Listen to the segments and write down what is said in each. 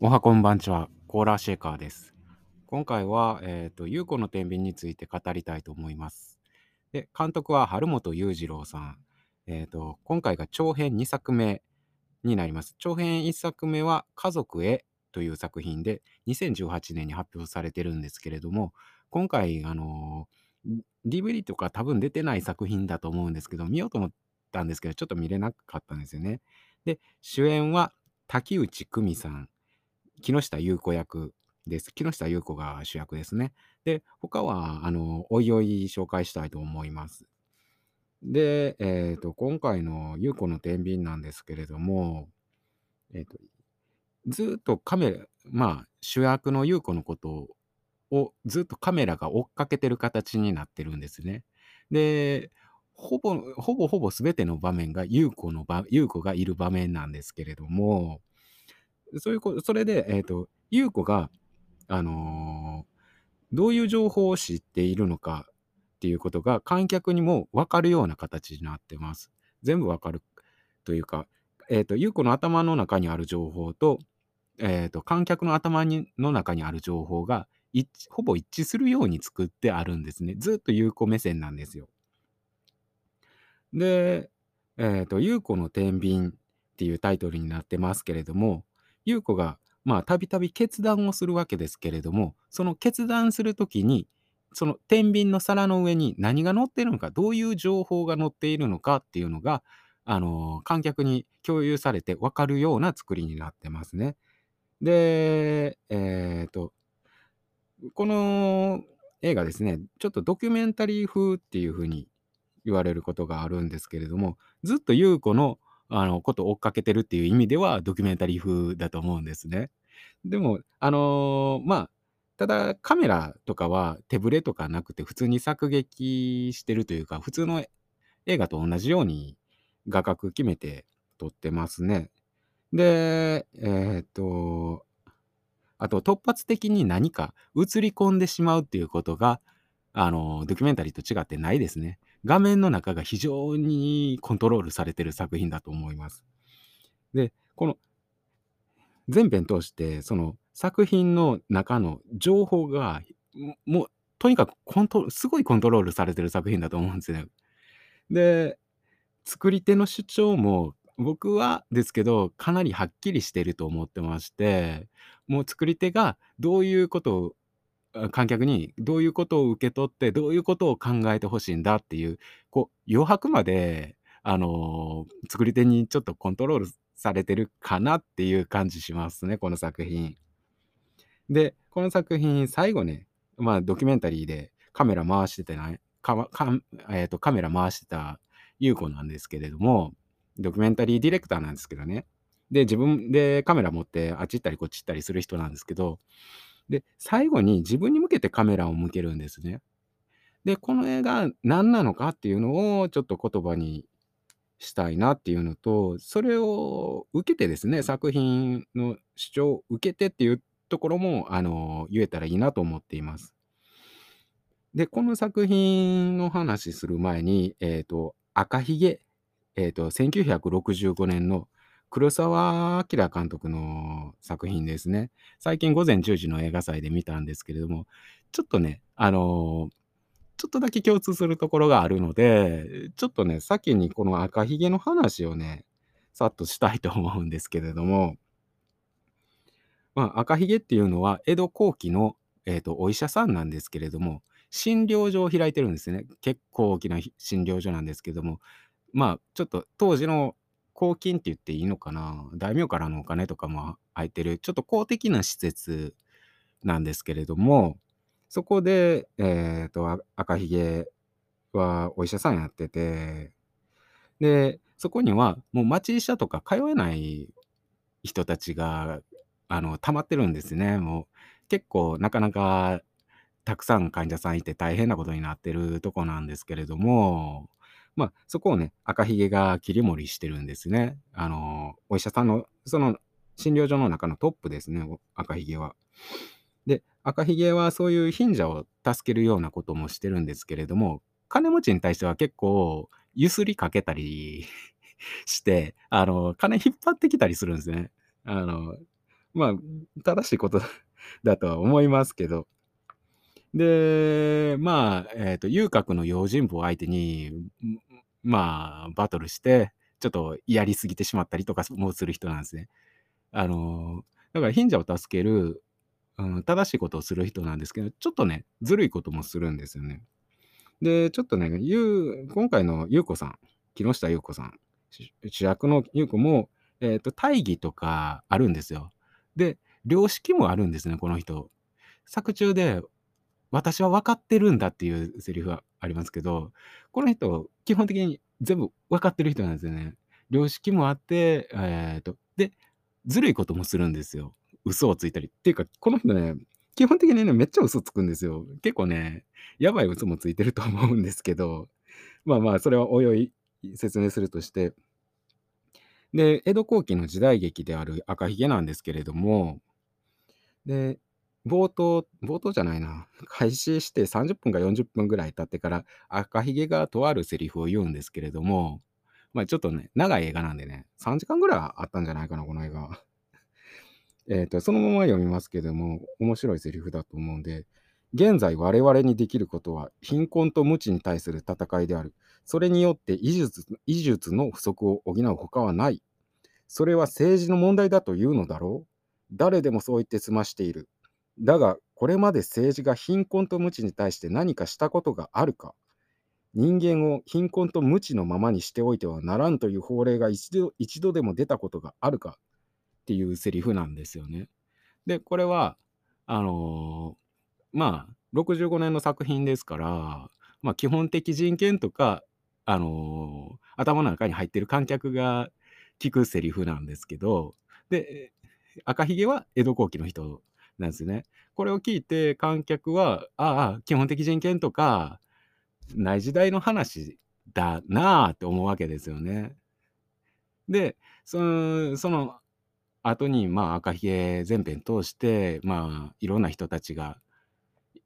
おはこんばんちは、コーラシェーカーです。今回は、えっ、と、優子の天秤について語りたいと思います。で、監督は春本裕次郎さん。えっ、と、今回が長編2作目になります。長編1作目は家族へという作品で2018年に発表されてるんですけれども、今回、あのー DVD とか多分出てない作品だと思うんですけど、見ようと思ったんですけど、ちょっと見れなかったんですよね。で、主演は滝内久美さん、木下優子役です。木下優子が主役ですね。で、他は、あの、おいおい紹介したいと思います。で、えっ、と、今回の優子の天秤なんですけれども、えっ、と、ずっとカメラ、まあ、主役の優子のことをずっとカメラが追っかけてる形になってるんですね。で、ほぼ、ほぼほぼ全ての場面が優子の場、優子がいる場面なんですけれども、そういうこそれで、えっ、と、優子が、あのーどういう情報を知っているのかっていうことが観客にも分かるような形になってます。全部分かるというか、えっ、と、優子の頭の中にある情報と、えっ、と、観客の頭にの中にある情報がほぼ一致するように作ってあるんですね。ずっと優子目線なんですよ。で、えっ、と、優子の天秤っていうタイトルになってますけれども、優子が、まあ、たびたび決断をするわけですけれども、その決断するときに、その天秤の皿の上に何が載っているのか、どういう情報が載っているのかっていうのが、あの、観客に共有されて分かるような作りになってますね。で、えっ、と、この映画ですね、ちょっとドキュメンタリー風っていう風に言われることがあるんですけれども、ずっと優子のあのことを追っかけてるっていう意味ではドキュメンタリー風だと思うんですね。でも、あのまあ、ただカメラとかは手ぶれとかなくて普通に作劇してるというか、普通の映画と同じように画角決めて撮ってますね。で、えっと、あと突発的に何か映り込んでしまうっていうことが、あの、ドキュメンタリーと違ってないですね。画面の中が非常にコントロールされてる作品だと思います。で、この全編通して、その作品の中の情報が、もうとにかくコントすごいコントロールされてる作品だと思うんですね。で、作り手の主張も僕はですけど、かなりはっきりしてると思ってまして、もう作り手がどういうことを観客にどういうことを受け取って、どういうことを考えてほしいんだっていう、こう余白まで、あの、作り手にちょっとコントロールされてるかなっていう感じしますね、この作品。で、この作品最後ね、まあ、ドキュメンタリーでカメラ回しててない、かかえっと、カメラ回してた優子なんですけれども、ドキュメンタリーディレクターなんですけどね。で、自分でカメラ持ってあっち行ったりこっち行ったりする人なんですけど、で、最後に自分に向けてカメラを向けるんですね。で、この映画何なのかっていうのをちょっと言葉にしたいなっていうのと、それを受けてですね、作品の主張を受けてっていうところも、あの、言えたらいいなと思っています。で、この作品の話する前に、えっ、と、赤ひげ、えっ、と、1965年の黒澤明監督の作品ですね。最近午前10時の映画祭で見たんですけれども、ちょっとね、あのちょっとだけ共通するところがあるので、ちょっとね、先にこの赤ひげの話をね、さっとしたいと思うんですけれども、まあ、赤ひげっていうのは江戸後期の、えー、とお医者さんなんですけれども、診療所を開いてるんですね。結構大きな診療所なんですけども、まあ、ちょっと当時の公金って言っていいのかな、大名からのお金とかも入ってる、ちょっと公的な施設なんですけれども、そこで、えっ、と、赤ひげはお医者さんやってて、で、そこにはもう町医者とか通えない人たちが、あの、溜まってるんですね。もう結構なかなかたくさん患者さんいて大変なことになってるとこなんですけれども、まあ、そこをね、赤ひげが切り盛りしてるんですね。あの、お医者さんの、その診療所の中のトップですね、赤ひげは。で、赤ひげはそういう貧者を助けるようなこともしてるんですけれども、金持ちに対しては結構ゆすりかけたり して、あの、金引っ張ってきたりするんですね。あの、まあ、正しいこと だとは思いますけど。で、まあ、えっ、と、遊郭の用心棒相手に、まあ、バトルして、ちょっとやりすぎてしまったりとかもする人なんですね。あの、だから貧者を助ける、うん、正しいことをする人なんですけど、ちょっとね、ずるいこともするんですよね。で、ちょっとね、ゆう今回の優子さん、木下優子さん、主役の優子も、えっ、と、大義とかあるんですよ。で、良識もあるんですね、この人。作中で、私は分かってるんだっていうセリフがありますけど、この人、基本的に全部分かってる人なんですよね。良識もあって、えっ、と、で、ずるいこともするんですよ。嘘をついたり。っていうか、この人ね、基本的にね、めっちゃ嘘つくんですよ。結構ね、やばい嘘もついてると思うんですけど、まあまあ、それはおいい説明するとして。で、江戸後期の時代劇である赤ひげなんですけれども、で、冒頭、冒頭じゃないな、開始して30分か40分ぐらい経ってから、赤ひげがとあるセリフを言うんですけれども、まあちょっとね、長い映画なんでね、3時間ぐらいあったんじゃないかな、この映画。えっと、そのまま読みますけども、面白いセリフだと思うんで、現在我々にできることは貧困と無知に対する戦いである。それによって医術医術の不足を補うほかはない。それは政治の問題だというのだろう誰でもそう言って済ましている。だが、これまで政治が貧困と無知に対して何かしたことがあるか人間を貧困と無知のままにしておいてはならんという法令が一度一度でも出たことがあるかっていうセリフなんですよね。で、これは、あのーまあ、65年の作品ですから、まあ、基本的人権とか、あのー頭の中に入ってる観客が聞くセリフなんですけど、で、赤ひげは江戸後期の人なんですね。これを聞いて観客は、ああ、基本的人権とか、ない時代の話だなあって思うわけですよね。で、その、その後に、まあ、赤ひげ全編通して、まあ、いろんな人たちが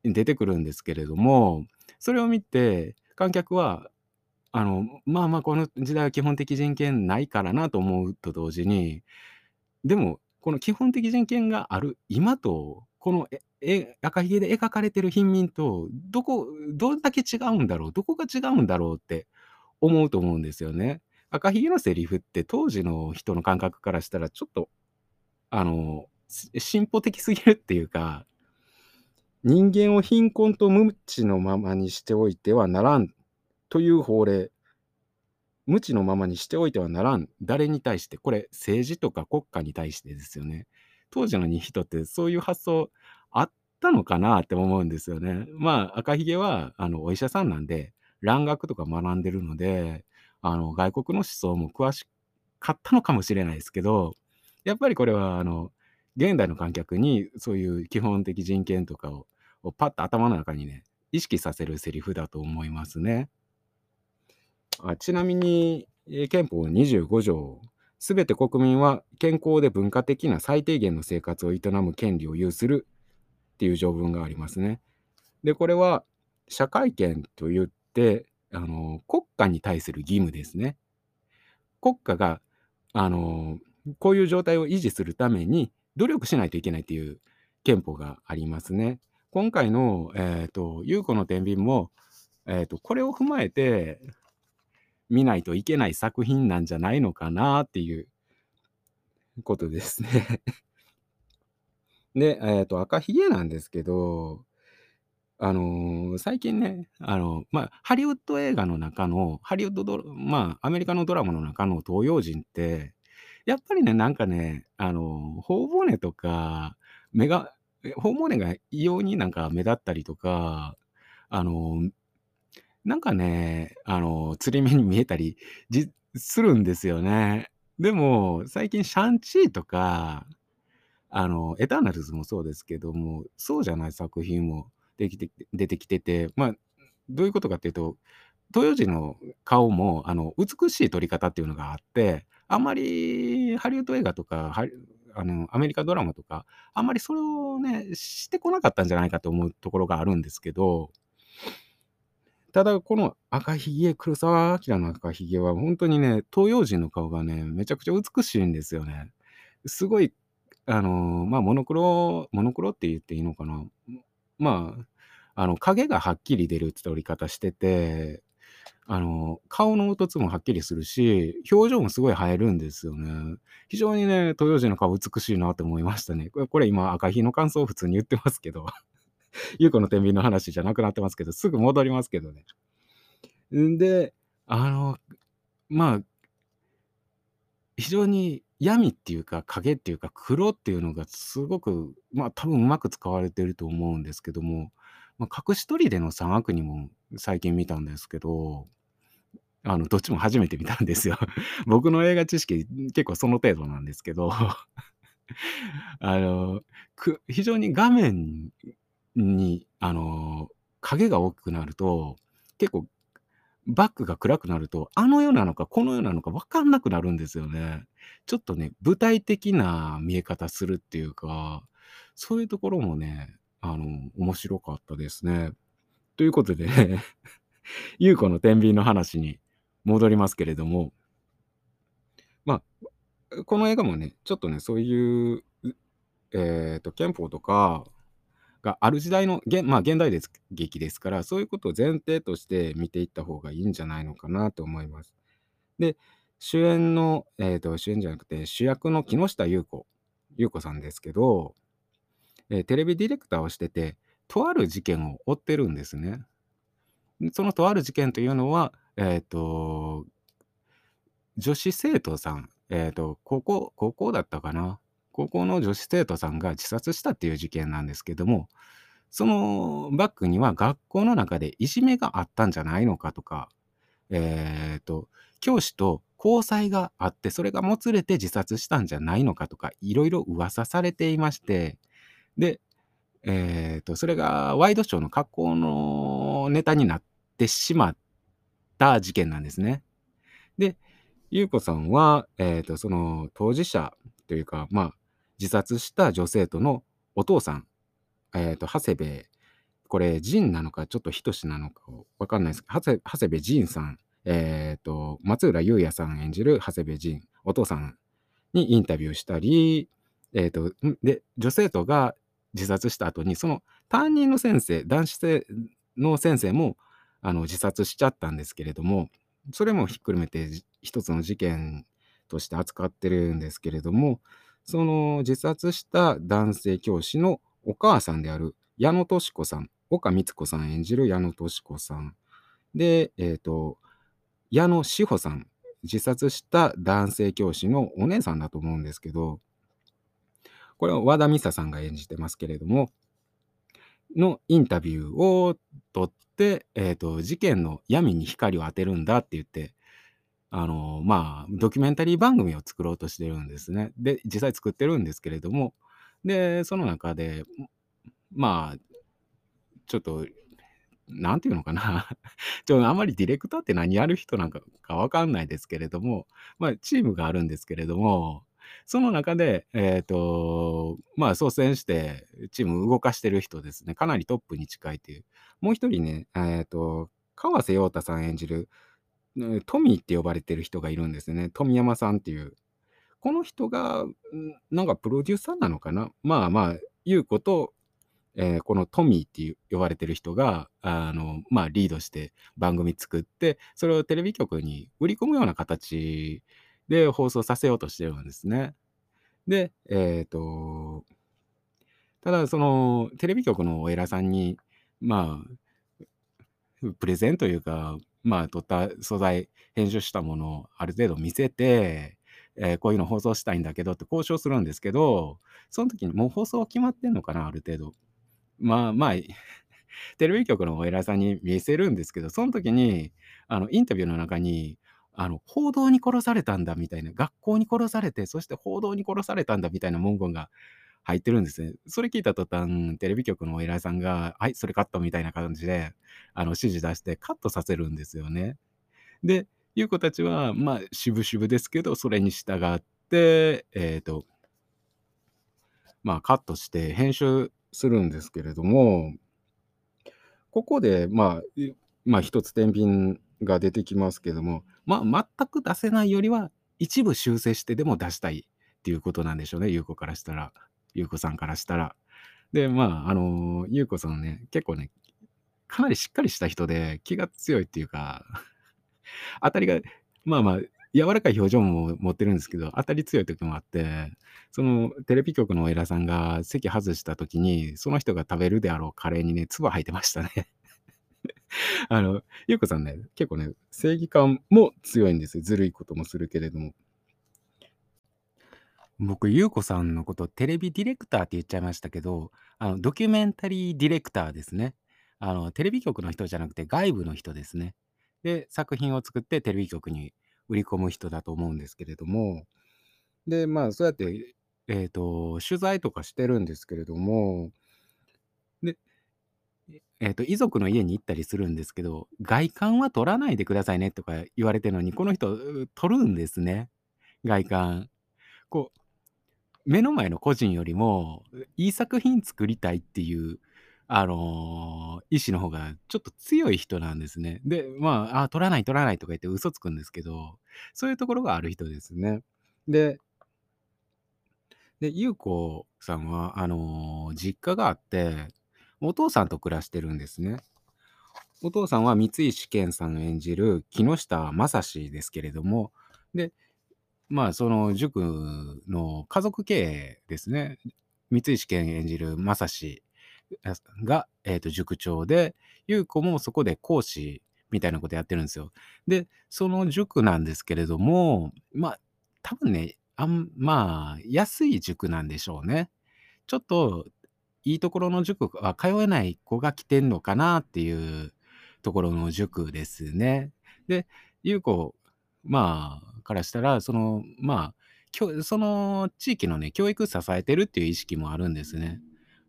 出てくるんですけれども、それを見て、観客は、あの、まあまあ、この時代は基本的人権ないからなと思うと同時に、でも、この基本的人権がある今と、このえ赤ひげで描かれてる貧民と、どこ、どれだけ違うんだろう、どこが違うんだろうって思うと思うんですよね。赤ひげのセリフって当時の人の感覚からしたらちょっと、あの、進歩的すぎるっていうか、人間を貧困と無知のままにしておいてはならんという法令。無知のままにしておいてはならん。誰に対して、これ政治とか国家に対してですよね。当時の人ってそういう発想あったのかなって思うんですよね。まあ赤ひげはあのお医者さんなんで蘭学とか学んでるのであの外国の思想も詳しかったのかもしれないですけどやっぱりこれはあの現代の観客にそういう基本的人権とかををパッと頭の中にね意識させるセリフだと思いますね。あちなみに、え憲法25条すべて国民は健康で文化的な最低限の生活を営む権利を有するっていう条文がありますね。で、これは社会権といって、あの国家に対する義務ですね。国家があのこういう状態を維持するために努力しないといけないっていう憲法がありますね。今回の、えー、と優子の天秤も、えー、とこれを踏まえて見ないといけない作品なんじゃないのかなっていうことですね。で、えっ、と、赤ひげなんですけど、あのー最近ね、あの、まあ、ハリウッド映画の中の、ハリウッドドラ、まあ、アメリカのドラマの中の東洋人って、やっぱりね、なんかね、あの、頬骨とか、目が、頬骨が異様になんか目立ったりとか、あの、なんかね、あの、つり目に見えたりじするんですよね。でも、最近シャンチーとか、あの、エターナルズもそうですけども、そうじゃない作品もできて出てきてて、まあ、どういうことかっていうと、東洋人の顔もあの美しい撮り方っていうのがあって、あんまりハリウッド映画とか、あのアメリカドラマとか、あんまりそれをね、してこなかったんじゃないかと思うところがあるんですけど、ただこの赤ひげ、黒澤明の赤ひげは本当にね、東洋人の顔がね、めちゃくちゃ美しいんですよね。すごい、あの、まあ、モノクロモノクロって言っていいのかな。まあ、あの、影がはっきり出るって撮り方してて、あの、顔の凹凸もはっきりするし、表情もすごい映えるんですよね。非常にね、東洋人の顔美しいなと思いましたね。これこれ今赤比の感想を普通に言ってますけど、優子の天秤の話じゃなくなってますけど、すぐ戻りますけどね。んで、あの、まあ非常に闇っていうか、影っていうか、黒っていうのがすごく、まあ、多分うまく使われてると思うんですけども、まあ、隠し砦の三悪にも最近見たんですけど、あの、どっちも初めて見たんですよ。僕の映画知識、結構その程度なんですけど、あの、く非常に画面に、あの、影が大きくなると、結構バックが暗くなると、あの世なのかこの世なのか分かんなくなるんですよね。ちょっとね、舞台的な見え方するっていうか、そういうところもね、あの、面白かったですね。ということでね、優子の天秤の話に戻りますけれども、まあ、この映画もね、ちょっとね、そういう、えっと、憲法とかがある時代の、げんまあ、現代です劇ですから、そういうことを前提として見ていった方がいいんじゃないのかなと思います。で、主演の、えっと、主演じゃなくて、主役の木下ゆう子ゆう子さんですけど、え、テレビディレクターをしてて、とある事件を追ってるんですね。そのとある事件というのは、えっと女子生徒さん、えっと、高校高校だったかな。高校の女子生徒さんが自殺したっていう事件なんですけども、そのバックには学校の中でいじめがあったんじゃないのかとか、えっと、教師と交際があって、それがもつれて自殺したんじゃないのかとか、いろいろ噂されていまして、で、えっと、それがワイドショーの格好のネタになってしまった事件なんですね。で、ゆう子さんは、えっと、その当事者というか、まあ、自殺した女生徒のお父さん、えっと、長谷部、これ、仁なのか、ちょっと仁なのかわかんないです。けど、長谷部仁さん、えっと、松浦雄也さん演じる長谷部仁、お父さんにインタビューしたり、えっと、で、女生徒が自殺した後に、その担任の先生、男子せの先生も、あの、自殺しちゃったんですけれども、それもひっくるめて、一つの事件として扱ってるんですけれども、その自殺した男性教師のお母さんである矢野敏子さん、岡光子さん演じる矢野敏子さん。で、えっと、矢野志保さん、自殺した男性教師のお姉さんだと思うんですけど、これは和田美沙さんが演じてますけれども、のインタビューを取って、えっと、事件の闇に光を当てるんだって言って、あの、まあ、ドキュメンタリー番組を作ろうとしてるんですね。で、実際作ってるんですけれども、で、その中で、まあ、ちょっと、なんていうのかな、ちょ、あまりディレクターって何やる人なんかかわかんないですけれども、まあ、チームがあるんですけれども、その中で、えっと、まあ、率先してチーム動かしてる人ですね、かなりトップに近いっていう。もう一人ね、えっと、河瀬陽太さん演じる、トミーって呼ばれてる人がいるんですね。富山さんっていう。この人が、なんかプロデューサーなのかな？まあまあ、優子と、え、このトミーって呼ばれてる人が、あの、まあ、リードして番組作って、それをテレビ局に売り込むような形で放送させようとしてるんですね。で、えっとただそのテレビ局のお偉さんに、まあ、プレゼンというか、まあ、撮った素材、編集したものをある程度見せて、え、こういうの放送したいんだけどって交渉するんですけど、そん時にもう放送決まってんのかな、ある程度。まあまあ、テレビ局のお偉いさんに見せるんですけど、そん時に、あの、インタビューの中に、あの、報道に殺されたんだみたいな、学校に殺されて、そして報道に殺されたんだみたいな文言が入ってるんですね。それ聞いた途端、テレビ局のお偉いさんが、はい、それカットみたいな感じで、あの、指示出してカットさせるんですよね。で、優子たちは、まあ、渋々ですけど、それに従って、えっとまあ、カットして編集するんですけれども、ここで、まあ、まあ、一つ天秤が出てきますけども、まあ、全く出せないよりは、一部修正してでも出したいっていうことなんでしょうね、優子からしたら。優子さんからしたら。で、まあ、あの、優子さんね、結構ね、かなりしっかりした人で、気が強いっていうか、当たりが、まあまあ、柔らかい表情も持ってるんですけど、当たり強い時もあって、そのテレビ局のお偉さんが席外した時に、その人が食べるであろうカレーにね、唾吐いてましたね。あの、ゆうこさんね、結構ね、正義感も強いんですよ。ずるいこともするけれども。僕、ゆうこさんのことテレビディレクターって言っちゃいましたけど、あの、ドキュメンタリーディレクターですね。あの、テレビ局の人じゃなくて外部の人ですね。で、作品を作ってテレビ局に売り込む人だと思うんですけれども、で、まあ、そうやって、えっと、取材とかしてるんですけれども、で、えっと、遺族の家に行ったりするんですけど、外観は撮らないでくださいねとか言われてるのに、この人、撮るんですね、外観。こう、目の前の個人よりも、いい作品作りたいっていう、あの、意志の方がちょっと強い人なんですね。で、まあ、あ、撮らない撮らないとか言って嘘つくんですけど、そういうところがある人ですね。でで、優子さんは、あの、実家があって、お父さんと暮らしてるんですね。お父さんは三石健さん演じる木下正史ですけれども、で、まあ、その塾の家族経営ですね。三石健演じる正史が、えーと、塾長で、優子もそこで講師みたいなことやってるんですよ。で、その塾なんですけれども、まあ、多分ね、あんまあ、安い塾なんでしょうね。ちょっといいところの塾は通えない子が来てんのかなっていうところの塾ですね。で、優子、まあ、からしたら、その、まあ、その地域のね、教育支えてるっていう意識もあるんですね。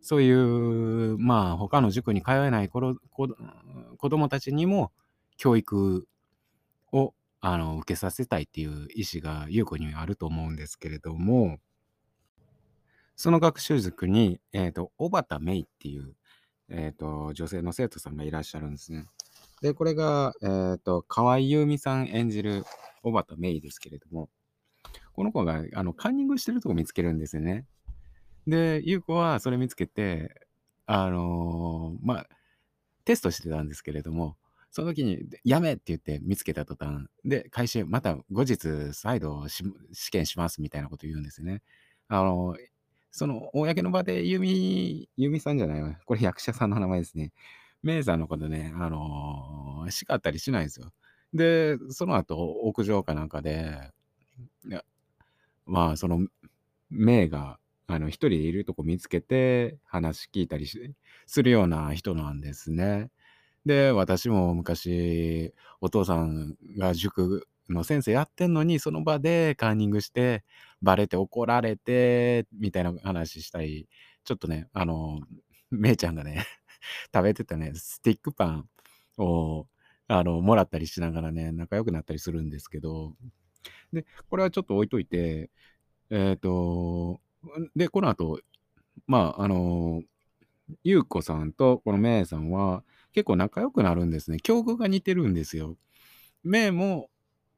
そういう、まあ、他の塾に通えない子子供たちにも教育をあの受けさせたいっていう意思が優子にはあると思うんですけれども、その学習塾に、えっ、と、小畑芽衣っていう、えっ、と、女性の生徒さんがいらっしゃるんですね。で、これが、えっ、と、河合優美さん演じる小畑芽衣ですけれども、この子があのカンニングしてるとこ見つけるんですよね。で、優子はそれ見つけて、あのーまあ、テストしてたんですけれども、その時に、やめって言って見つけた途端、で、回収、また後日再度試験しますみたいなこと言うんですよね。あのーその公の場でユミ、ユミさんじゃないわ。これ役者さんの名前ですね。メイさんのことね、あのー叱ったりしないんですよ。で、その後、屋上かなんかで、まあ、その、メイが、あの、一人いるとこ見つけて、話聞いたりするような人なんですね。で、私も昔、お父さんが塾の先生やってんのに、その場でカンニングして、バレて怒られて、みたいな話したり、ちょっとね、あの、めいちゃんがね、食べてたね、スティックパンを、あの、もらったりしながらね、仲良くなったりするんですけど、で、これはちょっと置いといて、えっ、と、で、この後、まあ、あの、ゆうこさんとこのめいさんは結構仲良くなるんですね。境遇が似てるんですよ。めいも、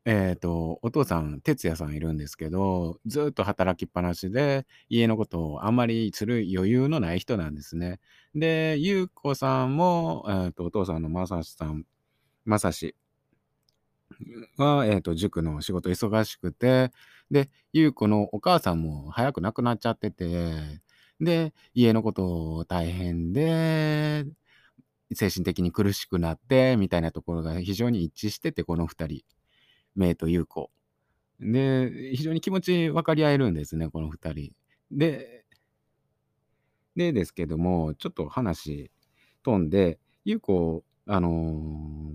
えっ、と、お父さん、哲也さんいるんですけど、ずっと働きっぱなしで、家のことをあんまりする余裕のない人なんですね。で、ゆうこさんも、えっ、と、お父さんのまさしさん、まさしは、えっ、と、塾の仕事忙しくて、で、ゆうこのお母さんも早く亡くなっちゃってて、で、家のこと大変で、精神的に苦しくなって、みたいなところが非常に一致してて、この二人、メイとユウコ。で、非常に気持ち分かり合えるんですね、この二人。で、でですけども、ちょっと話飛んで、ユウコ、あの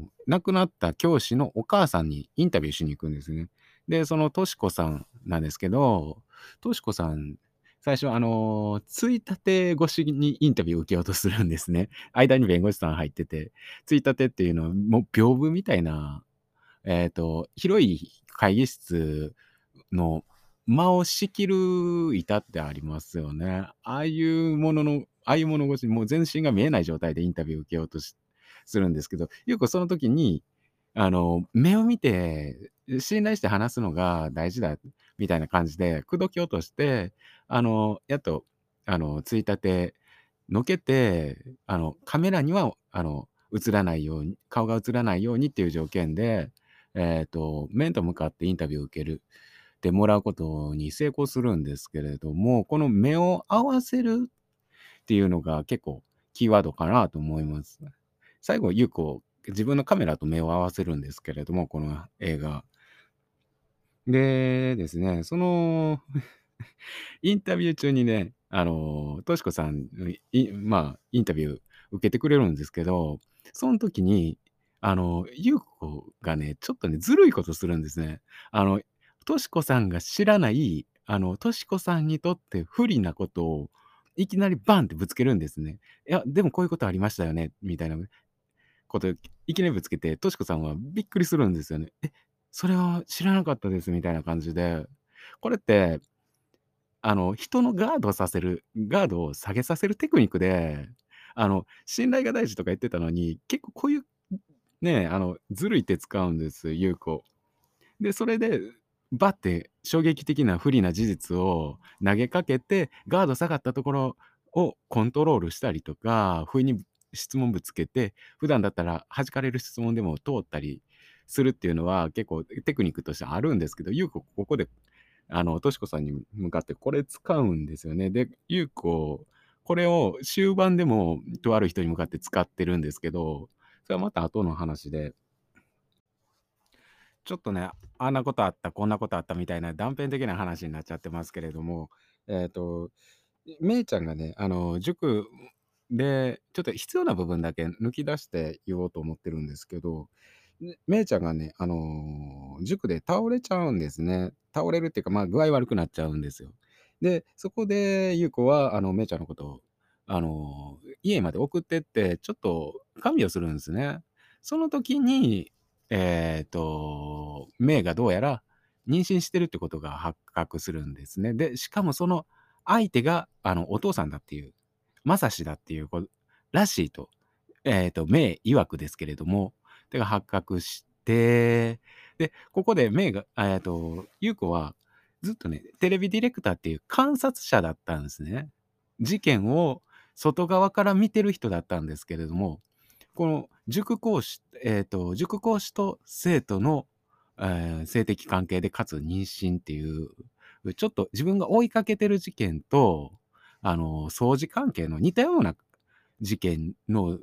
ー亡くなった教師のお母さんにインタビューしに行くんですね。で、そのとしこさんなんですけど、としこさん、最初、あのーついたて越しにインタビューを受けようとするんですね。間に弁護士さん入ってて、ついたてっていうのは、もう屏風みたいな、えっ、と、広い会議室の間を仕切る板ってありますよね。ああいうものの、ああいうもの越しもう全身が見えない状態でインタビューを受けようとするんですけど、よくその時に、あの、目を見て信頼して話すのが大事だみたいな感じで、口説き落として、あの、やっと、あの、ついたてのけて、あの、カメラには、あの、映らないように顔が映らないようにっていう条件で、えっと、面と向かってインタビューを受けるてもらうことに成功するんですけれども、この目を合わせるっていうのが結構キーワードかなと思います。最後、優子、自分のカメラと目を合わせるんですけれども、この映画。でですね、その インタビュー中にね、あの、としこさん、まあ、インタビュー受けてくれるんですけど、その時に、あの、優子がね、ちょっとね、ずるいことするんですね。あの、としこさんが知らない、あの、としこさんにとって不利なことをいきなりバンってぶつけるんですね。いや、でもこういうことありましたよね、みたいなこといきなりぶつけて、としこさんはびっくりするんですよね。え、それは知らなかったですみたいな感じで、これって、あの、人のガードさせる、ガードを下げさせるテクニックで、あの、信頼が大事とか言ってたのに、結構こういう、ね、あの、ずるい手使うんです、有効。で、それで、バッて衝撃的な不利な事実を投げかけて、ガード下がったところをコントロールしたりとか、不意に質問ぶつけて、普段だったら弾かれる質問でも通ったりするっていうのは結構テクニックとしてあるんですけど、ゆうこここで、あの、としこさんに向かってこれ使うんですよね。で、ゆうこ、これを終盤でもとある人に向かって使ってるんですけど、それはまた後の話で、ちょっとね、あんなことあった、こんなことあったみたいな断片的な話になっちゃってますけれども、えっと、めいちゃんがね、あの、塾で、ちょっと必要な部分だけ抜き出して言おうと思ってるんですけど、めいちゃんがね、あの、塾で倒れちゃうんですね。倒れるっていうか、まあ、具合悪くなっちゃうんですよ。で、そこで、ゆう子は、あの、めいちゃんのことを、あの、家まで送ってって、ちょっと看病するんですね。その時に、えっと、めいがどうやら妊娠してるってことが発覚するんですね。で、しかもその相手が、あの、お父さんだっていう、まさしだっていうことらしいと、えっと、めい曰くですけれども、てが発覚して、で、ここでめいが、えっと、ゆう子はずっとね、テレビディレクターっていう観察者だったんですね。事件を外側から見てる人だったんですけれども、この塾講師、えっ、と、塾講師と生徒の、えー性的関係でかつ妊娠っていう、ちょっと自分が追いかけてる事件と、あの、掃除関係の似たような事件の、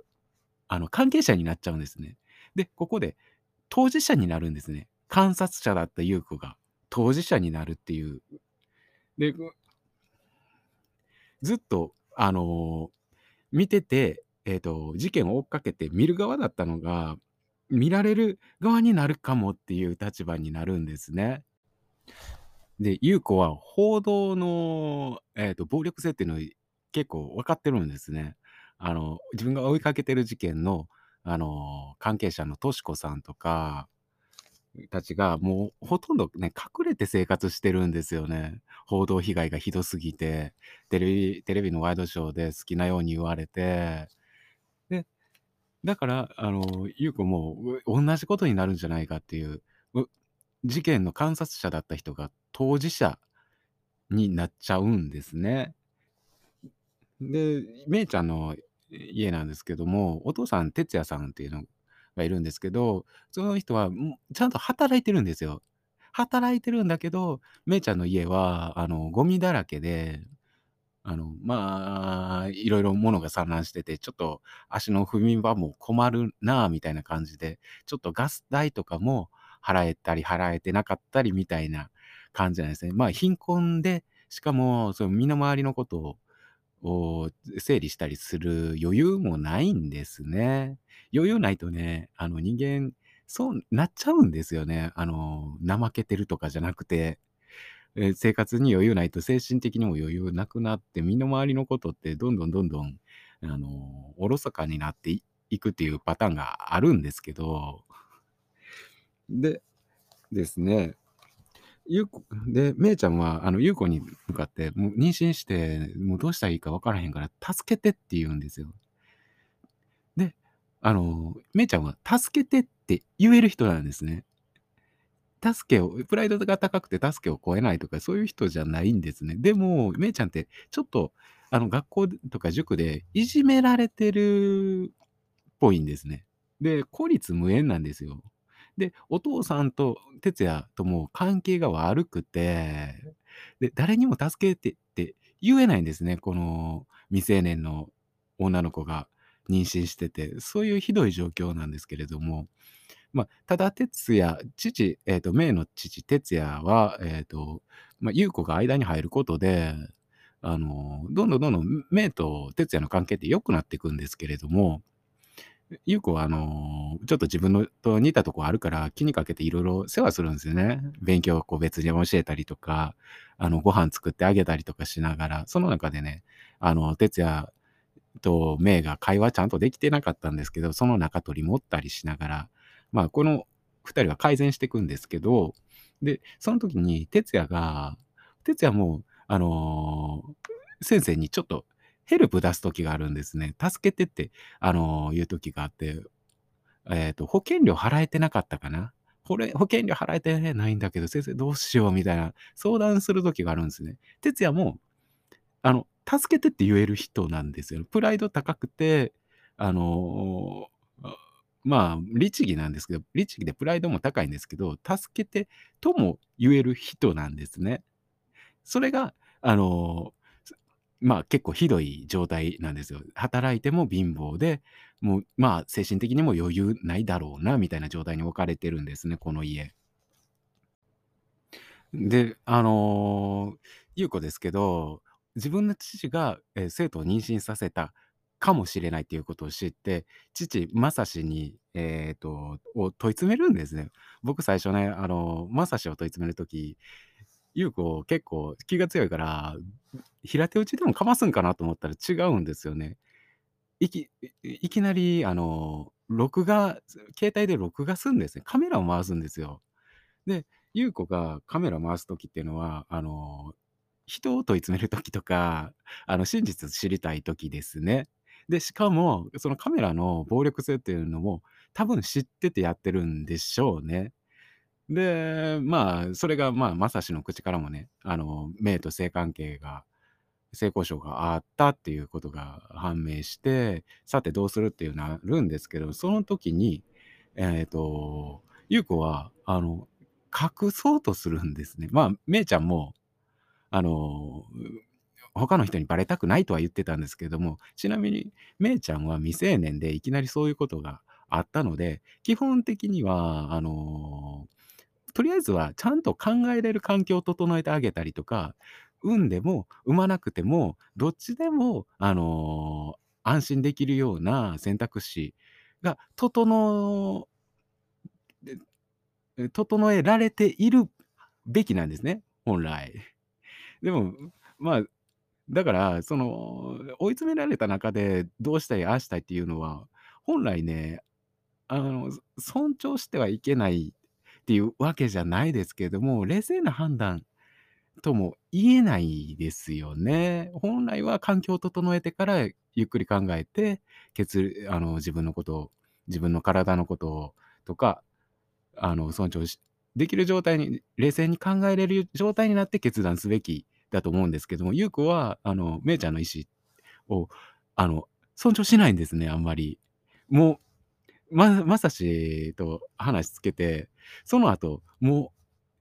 あの、関係者になっちゃうんですね。で、ここで当事者になるんですね。観察者だった優子が当事者になるっていう。で、ずっと、あの見てて、えっ、と、事件を追っかけて見る側だったのが、見られる側になるかもっていう立場になるんですね。で、優子は報道の、えっと、暴力性っていうのを結構分かってるんですね。あの、自分が追いかけてる事件の、あの、関係者のとしこさんとかたちが、もうほとんどね、隠れて生活してるんですよね。報道被害がひどすぎて、テレビテレビのワイドショーで好きなように言われて、で、だから、あの、優子も同じことになるんじゃないかっていう、う事件の観察者だった人が当事者になっちゃうんですね。で、めいちゃんの家なんですけども、お父さん、哲也さんっていうのがいるんですけど、その人はちゃんと働いてるんですよ。働いてるんだけど、めいちゃんの家は、あの、ゴミだらけで、あの、まあ、いろいろ物が散乱してて、ちょっと足の踏み場も困るなあみたいな感じで、ちょっとガス代とかも払えたり払えてなかったりみたいな感じなんですね。まあ、貧困で、しかも、その身の回りのことをを整理したりする余裕もないんですね。余裕ないとね、あの人間、そうなっちゃうんですよね。あの、怠けてるとかじゃなくて、え生活に余裕ないと精神的にも余裕なくなって、身の回りのことってどんどんどんどん、あの、おろそかになっていくっていうパターンがあるんですけど、で、ですね、ゆうこで、めいちゃんは、あの、ゆうこに向かって、もう妊娠して、もうどうしたらいいか分からへんから、助けてって言うんですよ。で、あの、めいちゃんは助けてって言える人なんですね。助けをプライドが高くて助けを請えないとか、そういう人じゃないんですね。でも、めいちゃんってちょっと、あの、学校とか塾でいじめられてるっぽいんですね。で、孤立無縁なんですよ。で、お父さんと哲也とも関係が悪くて、で、誰にも助けてって言えないんですね。この未成年の女の子が妊娠してて、そういうひどい状況なんですけれども、まあ、ただ哲也、父、えっ、と、メイの父、哲也は、えっ、と、まあ、優子が間に入ることで、あの、どんどんどんどん、メイと哲也の関係って良くなっていくんですけれども、優子は、あの、ちょっと自分のと似たとこあるから気にかけていろいろ世話するんですよね。勉強をこう別に教えたりとか、あの、ご飯作ってあげたりとかしながら、その中でね、あの、哲也とメイが会話ちゃんとできてなかったんですけど、その中取り持ったりしながら、まあ、この2人は改善していくんですけど、で、その時に哲也が、哲也も、あのー先生にちょっとヘルプ出す時があるんですね。助けてって、あのー言う時があって、えっ、と、保険料払えてなかったかな？これ、保険料払えてないんだけど、先生どうしようみたいな相談する時があるんですね。哲也も、あの、助けてって言える人なんですよ。プライド高くて、あのーまあ、律儀なんですけど、律儀でプライドも高いんですけど、助けてとも言える人なんですね。それが、あのーまあ結構ひどい状態なんですよ。働いても貧乏で、もうまあ精神的にも余裕ないだろうな、みたいな状態に置かれてるんですね、この家。で、あの、優子ですけど、自分の父が、え、生徒を妊娠させたかもしれないっていうことを知って、父正志に、えっとを問い詰めるんですね。僕最初ね、あの、正志を問い詰める時、優子結構気が強いから、平手打ちでもかますんかなと思ったら違うんですよね。いきいきなり、あの、録画携帯で録画するんですね。カメラを回すんですよ。で、優子がカメラ回す時っていうのは、あの、人を問い詰める時とか、あの、真実知りたい時ですね。で、しかも、そのカメラの暴力性っていうのも、多分知っててやってるんでしょうね。で、まあ、それが、まあ、正志の口からもね、あの、メイと性関係が性交渉があったっていうことが判明して、さてどうするっていうなるんですけど、その時に、えっと、優子は、あの、隠そうとするんですね。まあ、めいちゃんも、あの、他の人にバレたくないとは言ってたんですけども、ちなみに、めいちゃんは未成年でいきなりそういうことがあったので、基本的には、あの、とりあえずはちゃんと考えれる環境を整えてあげたりとか、産んでも産まなくても、どっちでも、あの、安心できるような選択肢が整え整えられているべきなんですね、本来。でも、まあ、だから、その、追い詰められた中で、どうしたい、ああしたいっていうのは、本来ね、あの、尊重してはいけないっていうわけじゃないですけども、冷静な判断とも言えないですよね。本来は環境を整えてからゆっくり考えて、けつあの、自分のことを、自分の体のことをとか、あの、尊重しできる状態に、冷静に考えれる状態になって決断すべきだと思うんですけども、優子は、あの、めいちゃんの意思を、あの、尊重しないんですね、あんまり。もう、ままさしと話つけて、その後、も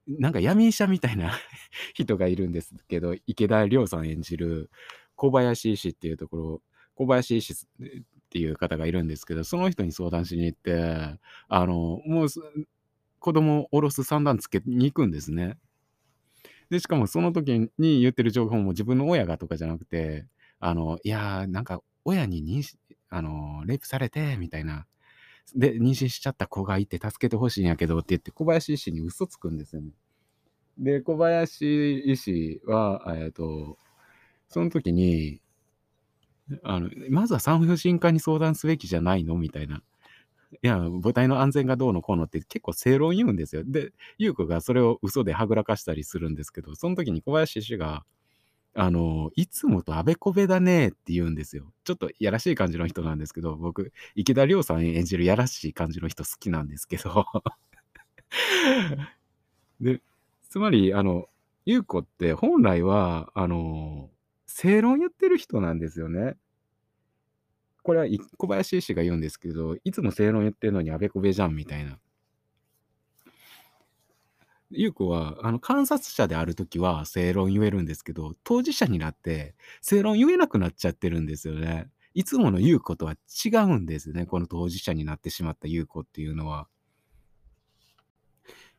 う、なんか闇医者みたいな 人がいるんですけど、池田亮さん演じる小林医師っていうところ、小林医師っていう方がいるんですけど、その人に相談しに行って、あの、もう子供を下ろす算段つけに行くんですね。で、しかもその時に言ってる情報も自分の親がとかじゃなくて、あの、いや、なんか親に妊娠あの、レイプされてみたいな。で、妊娠しちゃった子がいて助けてほしいんやけどって言って、小林医師に嘘つくんですよね。で、小林医師は、えっと、その時に、あの、まずは産婦人科に相談すべきじゃないのみたいな。いや、母体の安全がどうのこうのって結構正論言うんですよ。で、優子がそれを嘘ではぐらかしたりするんですけど、その時に小林医師が、あの、いつもとあべこべだねって言うんですよ。ちょっとやらしい感じの人なんですけど、僕、池田亮さん演じるやらしい感じの人好きなんですけど、で、つまり、あの、優子って本来は、あの、正論言ってる人なんですよね。これは、い小林医師が言うんですけど、いつも正論言ってるのにあべこべじゃんみたいな。優子は、あの、観察者である時は正論言えるんですけど、当事者になって正論言えなくなっちゃってるんですよね。いつもの優子とは違うんですね、この当事者になってしまった優子っていうのは。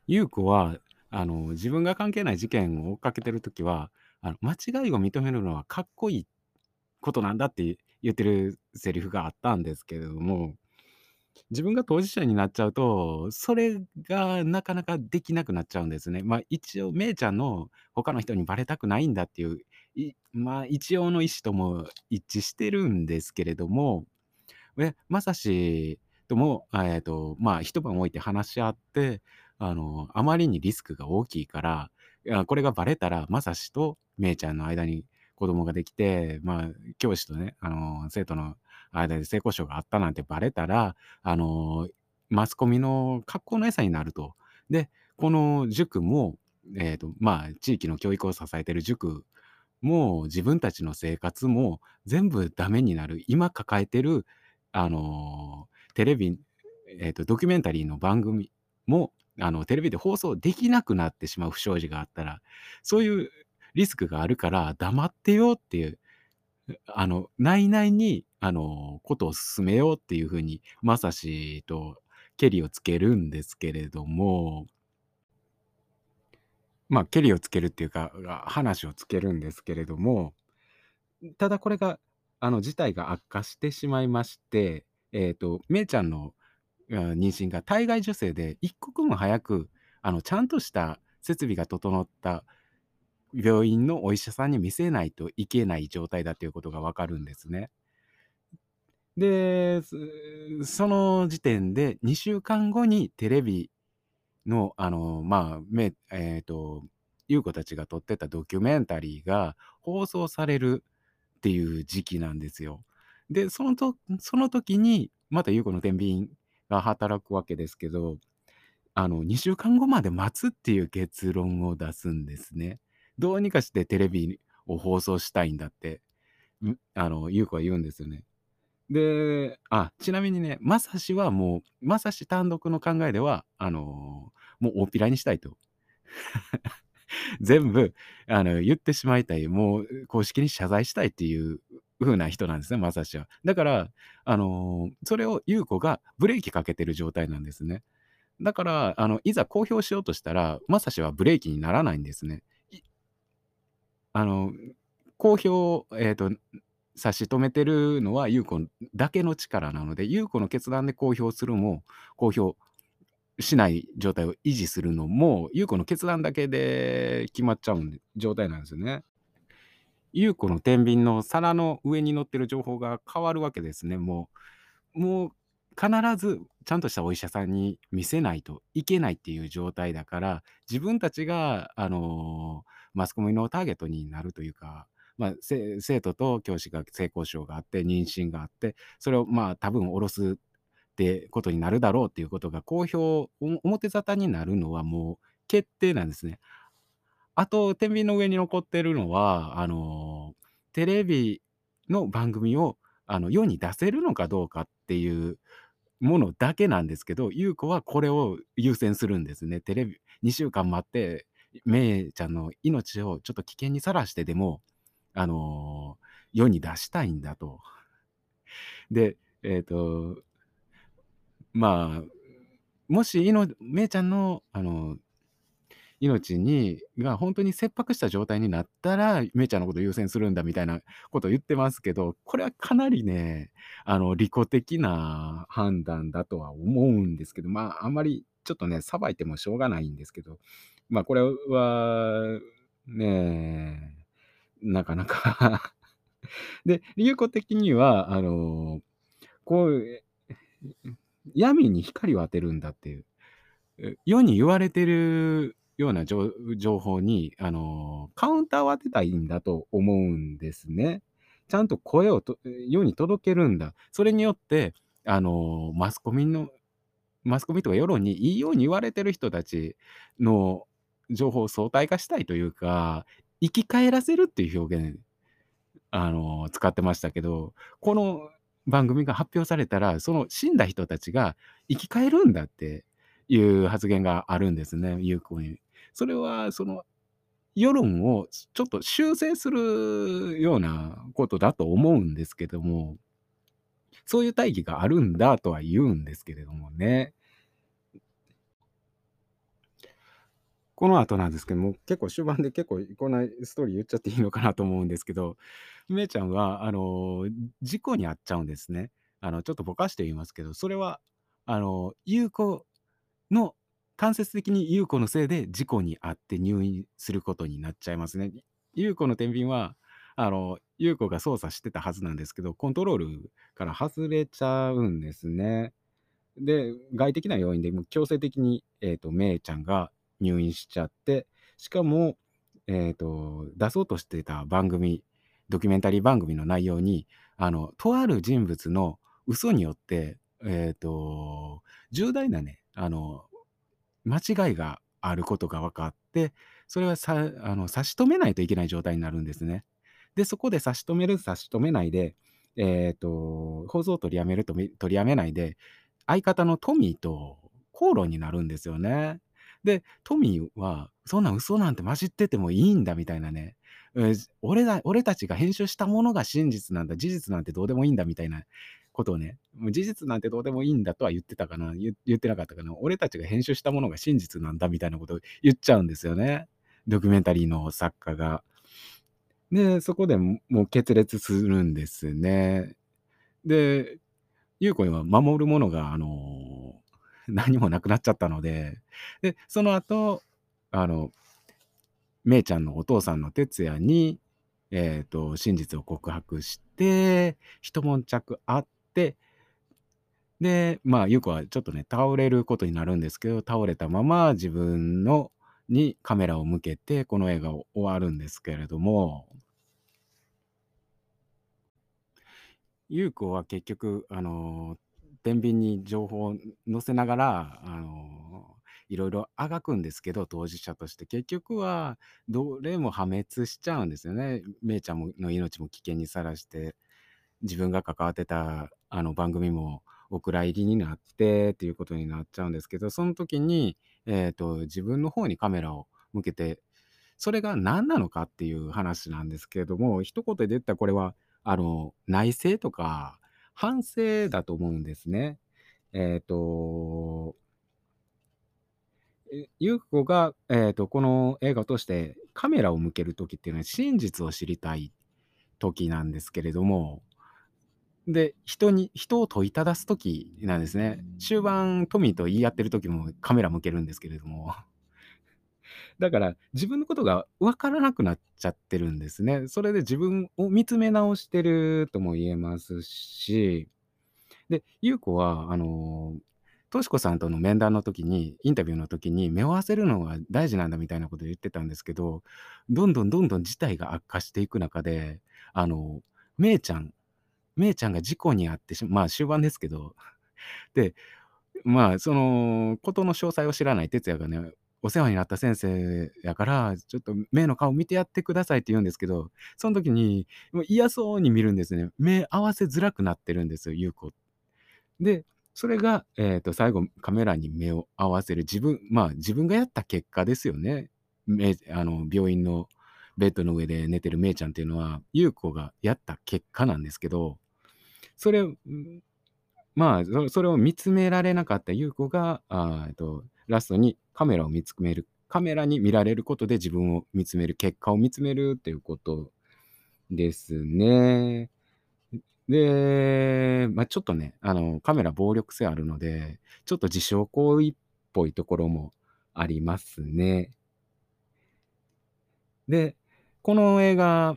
優子は、あの、自分が関係ない事件を追っかけてる時は、あの、間違いを認めるのはかっこいいことなんだって言ってるセリフがあったんですけれども、自分が当事者になっちゃうと、それがなかなかできなくなっちゃうんですね。まあ、一応、めいちゃんの他の人にバレたくないんだっていう、いまあ、一応の意思とも一致してるんですけれども、え、まさしとも、えっと、まあ、一晩置いて話し合って、あの、あまりにリスクが大きいから、い、これがバレたら、まさしとめいちゃんの間に子供ができて、まあ、教師とね、あの、生徒の間で性交渉があったなんてバレたら、あの、マスコミの格好の餌になると。で、この塾も、えっと、まあ、地域の教育を支えてる塾も、自分たちの生活も全部ダメになる。今抱えてる、あの、テレビえっと、ドキュメンタリーの番組も、あの、テレビで放送できなくなってしまう不祥事があったら、そういうリスクがあるから黙ってよっていう、あの、内々に、あの、ことを進めようっていう風に、まさしとケリをつけるんですけれどもまあ、ケリをつけるっていうか、話をつけるんですけれども、ただこれが、あの、事態が悪化してしまいまして、えっと、めいちゃんの、妊娠が体外受精で一刻も早く、あの、ちゃんとした設備が整った病院のお医者さんに見せないといけない状態だということが分かるんですね。で、その時点で2週間後にテレビの、あの、まあ、えっと、優子たちが撮ってたドキュメンタリーが放送されるっていう時期なんですよ。で、そのとその時に、また優子の天秤が働くわけですけど、あの、2週間後まで待つっていう結論を出すんですね。どうにかしてテレビを放送したいんだって、あの、優子は言うんですよね。で、あ、ちなみにね、まさしはもう、まさし単独の考えでは、あの、もう大っぴらにしたいと。全部、あの、言ってしまいたい、もう公式に謝罪したいっていう風な人なんですね、まさしは。だから、あの、それを優子がブレーキかけてる状態なんですね。だから、あの、いざ公表しようとしたら、まさしはブレーキにならないんですね。あの、公表えっと、差し止めてるのは優子だけの力なので、優子の決断で公表するも、公表しない状態を維持するのも、優子の決断だけで決まっちゃう状態なんですよね。優子の天秤の皿の上に乗ってる情報が変わるわけですね、もう。もう必ずちゃんとしたお医者さんに見せないといけないっていう状態だから、自分たちが、あの、マスコミのターゲットになるというか、まあ、生徒と教師が性交渉があって、妊娠があって、それをまあ、多分降ろすってことになるだろうっていうことが公表表沙汰になるのはもう決定なんですね。あと、天秤の上に残ってるのは、あの、テレビの番組を、あの、世に出せるのかどうかっていうものだけなんですけど、優子はこれを優先するんですね。テレビ2週間待って、めいちゃんの命をちょっと危険にさらしてでも、あの、世に出したいんだと。で、えっとまあ、もし、いのめいちゃんの、あの、命にが本当に切迫した状態になったら、めいちゃんのこと優先するんだみたいなことを言ってますけど、これはかなりね、あの、利己的な判断だとは思うんですけど、まあ、あんまりちょっとね、裁いてもしょうがないんですけど、まあ、これは、ね、なかなか で、優子的には、あの、こう、闇に光を当てるんだっていう、世に言われてるような情報に、あの、カウンターを当てたいんだと思うんですね。ちゃんと声をと世に届けるんだ。それによって、あの、マスコミのマスコミとか世論にいいように言われてる人たちの情報を相対化したいというか、生き返らせるっていう表現、あの、使ってましたけど、この番組が発表されたら、その死んだ人たちが生き返るんだっていう発言があるんですね、有効に。それはその世論をちょっと修正するようなことだと思うんですけども、そういう大義があるんだとは言うんですけれどもね。この後なんですけども、結構終盤で結構こんなストーリー言っちゃっていいのかなと思うんですけど、めいちゃんは、あの、事故に遭っちゃうんですね。あの、ちょっとぼかして言いますけど、それは、あの、優子の間接的に優子のせいで事故に遭って入院することになっちゃいますね。優子の天秤は、あの、優子が操作してたはずなんですけど、コントロールから外れちゃうんですね。で、外的な要因で強制的に、えっ、と、めいちゃんが入院しちゃって、しかも、えっ、と、出そうとしてた番組、ドキュメンタリー番組の内容に、あの、とある人物の嘘によって、えっ、と、重大なね、あの、間違いがあることが分かって、それはさあの差し止めないといけない状態になるんですね。で、そこで差し止める、差し止めないで、えっ、と、放送を取りやめると取りやめないで、相方のトミーと口論になるんですよね。で、トミーは、そんな嘘なんて混じっててもいいんだみたいなね、えー俺だ俺たちが編集したものが真実なんだ、事実なんてどうでもいいんだみたいなことをね、もう事実なんてどうでもいいんだとは言ってたかな、言言ってなかったかな、俺たちが編集したものが真実なんだみたいなことを言っちゃうんですよね、ドキュメンタリーの作家が。で、そこでももう決裂するんですね。で、優子には守るものが、あの、何もなくなっちゃったので、で、その後、あの、めいちゃんのお父さんの哲也に、えっ、と、真実を告白して、一悶着あって、で、まあ、優子はちょっとね、倒れることになるんですけど、倒れたまま自分のにカメラを向けて、この映画を終わるんですけれども、優子は結局、あの、天秤に情報を載せながら、あの、いろいろあがくんですけど、当事者として。結局は、どれも破滅しちゃうんですよね。めいちゃんの命も危険にさらして、自分が関わってたあの番組もお蔵入りになってっていうことになっちゃうんですけど、その時に、えっ、と、自分の方にカメラを向けて、それが何なのかっていう話なんですけれども、一言で言ったらこれは、あの、内省とか反省だと思うんですね。えっ、と、え優子が、えっ、と、この映画を通してカメラを向ける時っていうのは真実を知りたい時なんですけれども、で、人に、人を問いただす時なんですね。終盤、トミーと言い合ってる時もカメラ向けるんですけれども。だから自分のことが分からなくなっちゃってるんですね。それで自分を見つめ直してるとも言えますし、で、優子は、あの、としこさんとの面談の時に、インタビューの時に、目を合わせるのが大事なんだみたいなことを言ってたんですけど、どんどんどんどん事態が悪化していく中で、あの、めいちゃん、めいちゃんが事故に遭って、まあ終盤ですけど、で、まあ、その、ことの詳細を知らない哲也がね、お世話になった先生やから、ちょっと目の顔見てやってくださいって言うんですけど、その時に、もう嫌そうに見るんですね。目合わせづらくなってるんですよ、優子。で、それが、えっ、と、最後、カメラに目を合わせる自分、まあ、自分がやった結果ですよね。めあの病院のベッドの上で寝てるめいちゃんっていうのは、優子がやった結果なんですけど、それ、まあ、それを見つめられなかった優子が、あえっと、ラストにカメラを見つめる、カメラに見られることで自分を見つめる、結果を見つめるっていうことですね。で、まあ、ちょっとね、あの、カメラ暴力性あるので、ちょっと自傷行為っぽいところもありますね。で、この映画、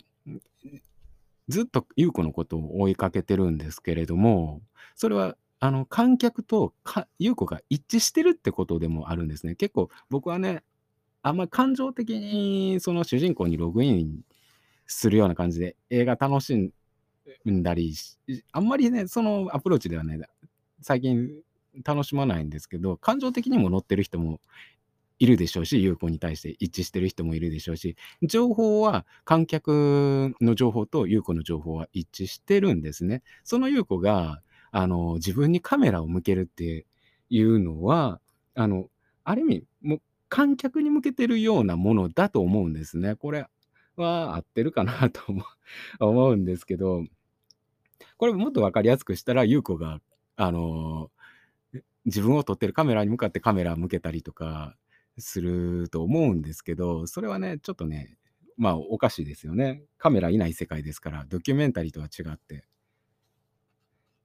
ずっと優子のことを追いかけてるんですけれども、それは、あの、観客と優子が一致してるってことでもあるんですね。結構僕はね、あんま感情的にその主人公にログインするような感じで映画楽しんだり、あんまりね、そのアプローチではね、最近楽しまないんですけど、感情的にも乗ってる人もいるでしょうし、優子に対して一致してる人もいるでしょうし、情報は観客の情報と優子の情報は一致してるんですね。その優子が、あの、自分にカメラを向けるっていうのは、あの、ある意味、もう観客に向けてるようなものだと思うんですね。これは合ってるかなと思う 思うんですけど、これもっと分かりやすくしたら、優子が、あの、自分を撮ってるカメラに向かってカメラを向けたりとかすると思うんですけど、それはね、ちょっとね、まあ、おかしいですよね。カメラいない世界ですから、ドキュメンタリーとは違って。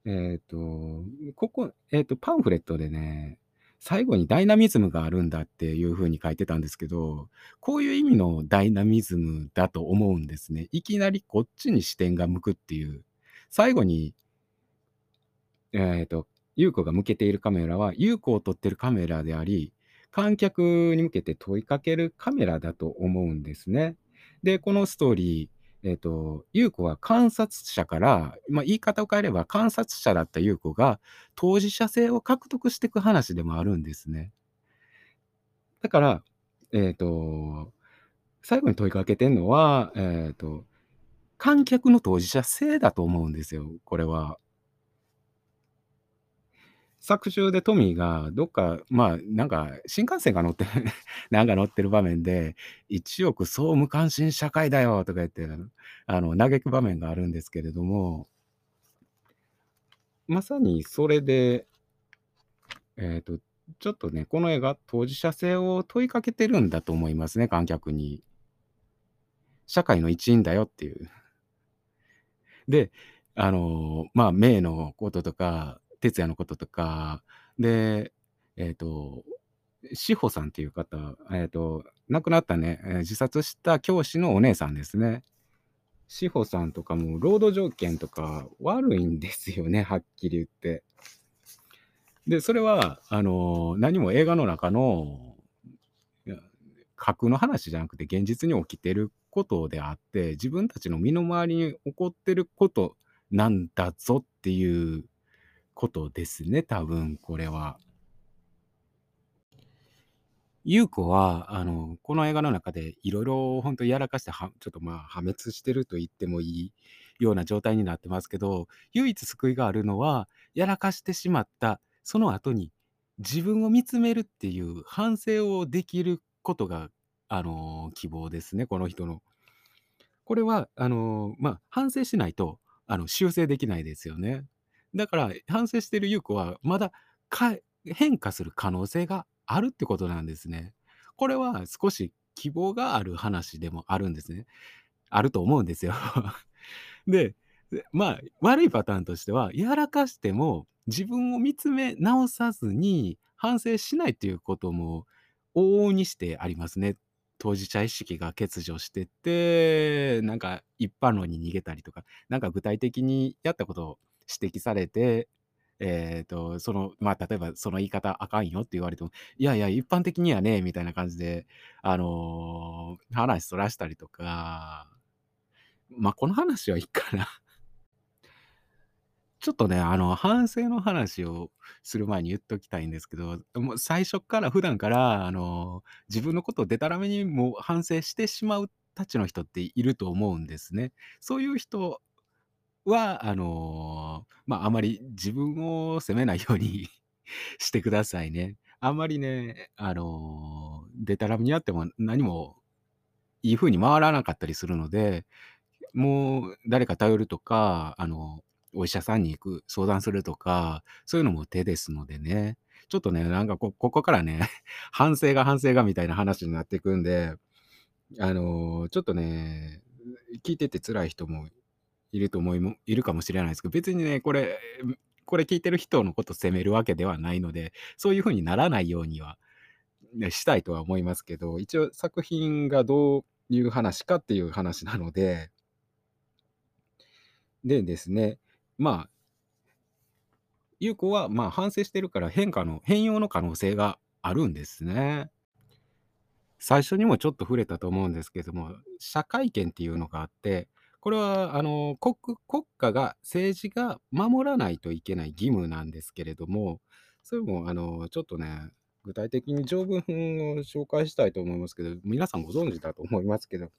えっと、ここ、えっと、パンフレットでね、最後にダイナミズムがあるんだっていう風に書いてたんですけど、こういう意味のダイナミズムだと思うんですね。いきなりこっちに視点が向くっていう。最後に、えっと、優子が向けているカメラは、優子を撮ってるカメラであり、観客に向けて問いかけるカメラだと思うんですね。で、このストーリー、えっ、と、優子は観察者から、まあ、言い方を変えれば観察者だった優子が当事者性を獲得していく話でもあるんですね。だから、えっ、と、最後に問いかけてるのは、えっ、と、観客の当事者性だと思うんですよ、これは。作中でトミーがどっか、まあ、なんか新幹線が乗って なんか乗ってる場面で、1億総無関心社会だよとか言って、あの、嘆く場面があるんですけれども、まさにそれで、えっと、ちょっとね、この映画、当事者性を問いかけてるんだと思いますね、観客に。社会の一員だよっていう。で、あの、まあ、名のこととか、哲也のこととか、で、えっ、と、志保さんっていう方、えっ、と、亡くなったね、自殺した教師のお姉さんですね。志保さんとかも、労働条件とか悪いんですよね、はっきり言って。で、それは、あの、何も映画の中の、架空の話じゃなくて、現実に起きてることであって、自分たちの身の回りに起こってることなんだぞっていうことですね、多分これは。優子は、あの、この映画の中でいろいろ本当やらかして、はちょっとまあ破滅してると言ってもいいような状態になってますけど、唯一救いがあるのは、やらかしてしまったその後に自分を見つめるっていう反省をできることが、あの、希望ですね、この人の。これは、あの、まあ、反省しないと、あの、修正できないですよね。だから、反省してる優子は、まだか変化する可能性があるってことなんですね。これは少し希望がある話でもあるんですね。あると思うんですよ。で、まあ、悪いパターンとしては、やらかしても自分を見つめ直さずに反省しないっていうことも往々にしてありますね。当事者意識が欠如してて、なんか一般論に逃げたりとか、なんか具体的にやったことを指摘されて、えっと、その、まあ、例えばその言い方あかんよって言われても、いやいや、一般的にはね、みたいな感じで、あの、話そらしたりとか、ま、この話はいいかな。ちょっとね、あの、反省の話をする前に言っときたいんですけど、もう最初から普段から、あの、自分のことをでたらめにもう反省してしまうたちの人っていると思うんですね。そういう人は、あの、ま、ああまり自分を責めないように してくださいね。あんまりね、あの、でたらめにやっても何もいい風に回らなかったりするので、もう誰か頼るとか、あの、お医者さんに行く、相談するとか、そういうのも手ですのでね。ちょっとね、なんかこここからね、反省が反省がみたいな話になっていくんで、あの、ちょっとね、聞いてて辛い人もいると思いもいるかもしれないですけど、別にね、これ、これ聞いてる人のこと責めるわけではないので、そういう風にならないようには、ね、したいとは思いますけど、一応作品がどういう話かっていう話なのででですね、まあ優子は、まあ、反省してるから変化の変容の可能性があるんですね。最初にもちょっと触れたと思うんですけども、社会権っていうのがあって、これはあの、国国家が政治が守らないといけない義務なんですけれども、それもあの、ちょっとね、具体的に条文を紹介したいと思いますけど、皆さんご存知だと思いますけど、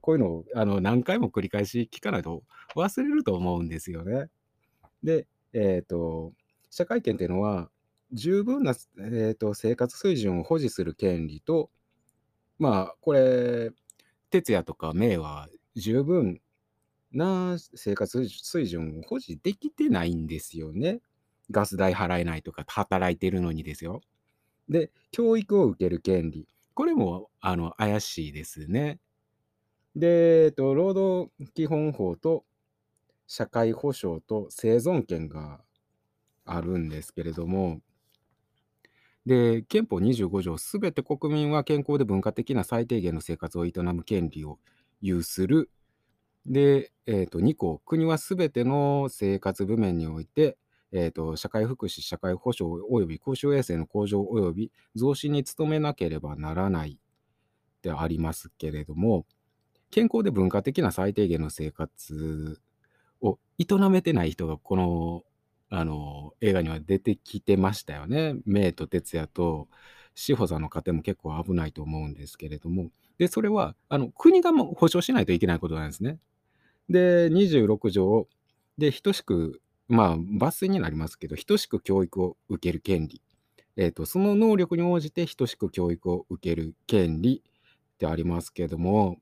こういうのをあの何回も繰り返し聞かないと忘れると思うんですよね。で、えっ、と、社会権っていうのは、十分な、えー、と生活水準を保持する権利と、まあ、これ、哲也とか明は十分な生活水準を保持できてないんですよね。ガス代払えないとか、働いてるのにですよ。で、教育を受ける権利。これもあの怪しいですね。で、えっと、労働基本法と社会保障と生存権があるんですけれども、で、憲法25条、すべて国民は健康で文化的な最低限の生活を営む権利を有する。で、えー、と2項、国はすべての生活部面において、えー、と社会福祉、社会保障及び公衆衛生の向上及び増進に努めなければならないでありますけれども、健康で文化的な最低限の生活を営めてない人がこのあの映画には出てきてましたよね。メイと哲也と志保さんの家庭も結構危ないと思うんですけれども、で、それはあの国がも保障しないといけないことなんですね。で、26条で等しく、まあ抜粋になりますけど、等しく教育を受ける権利。えーと、その能力に応じて等しく教育を受ける権利でありますけども、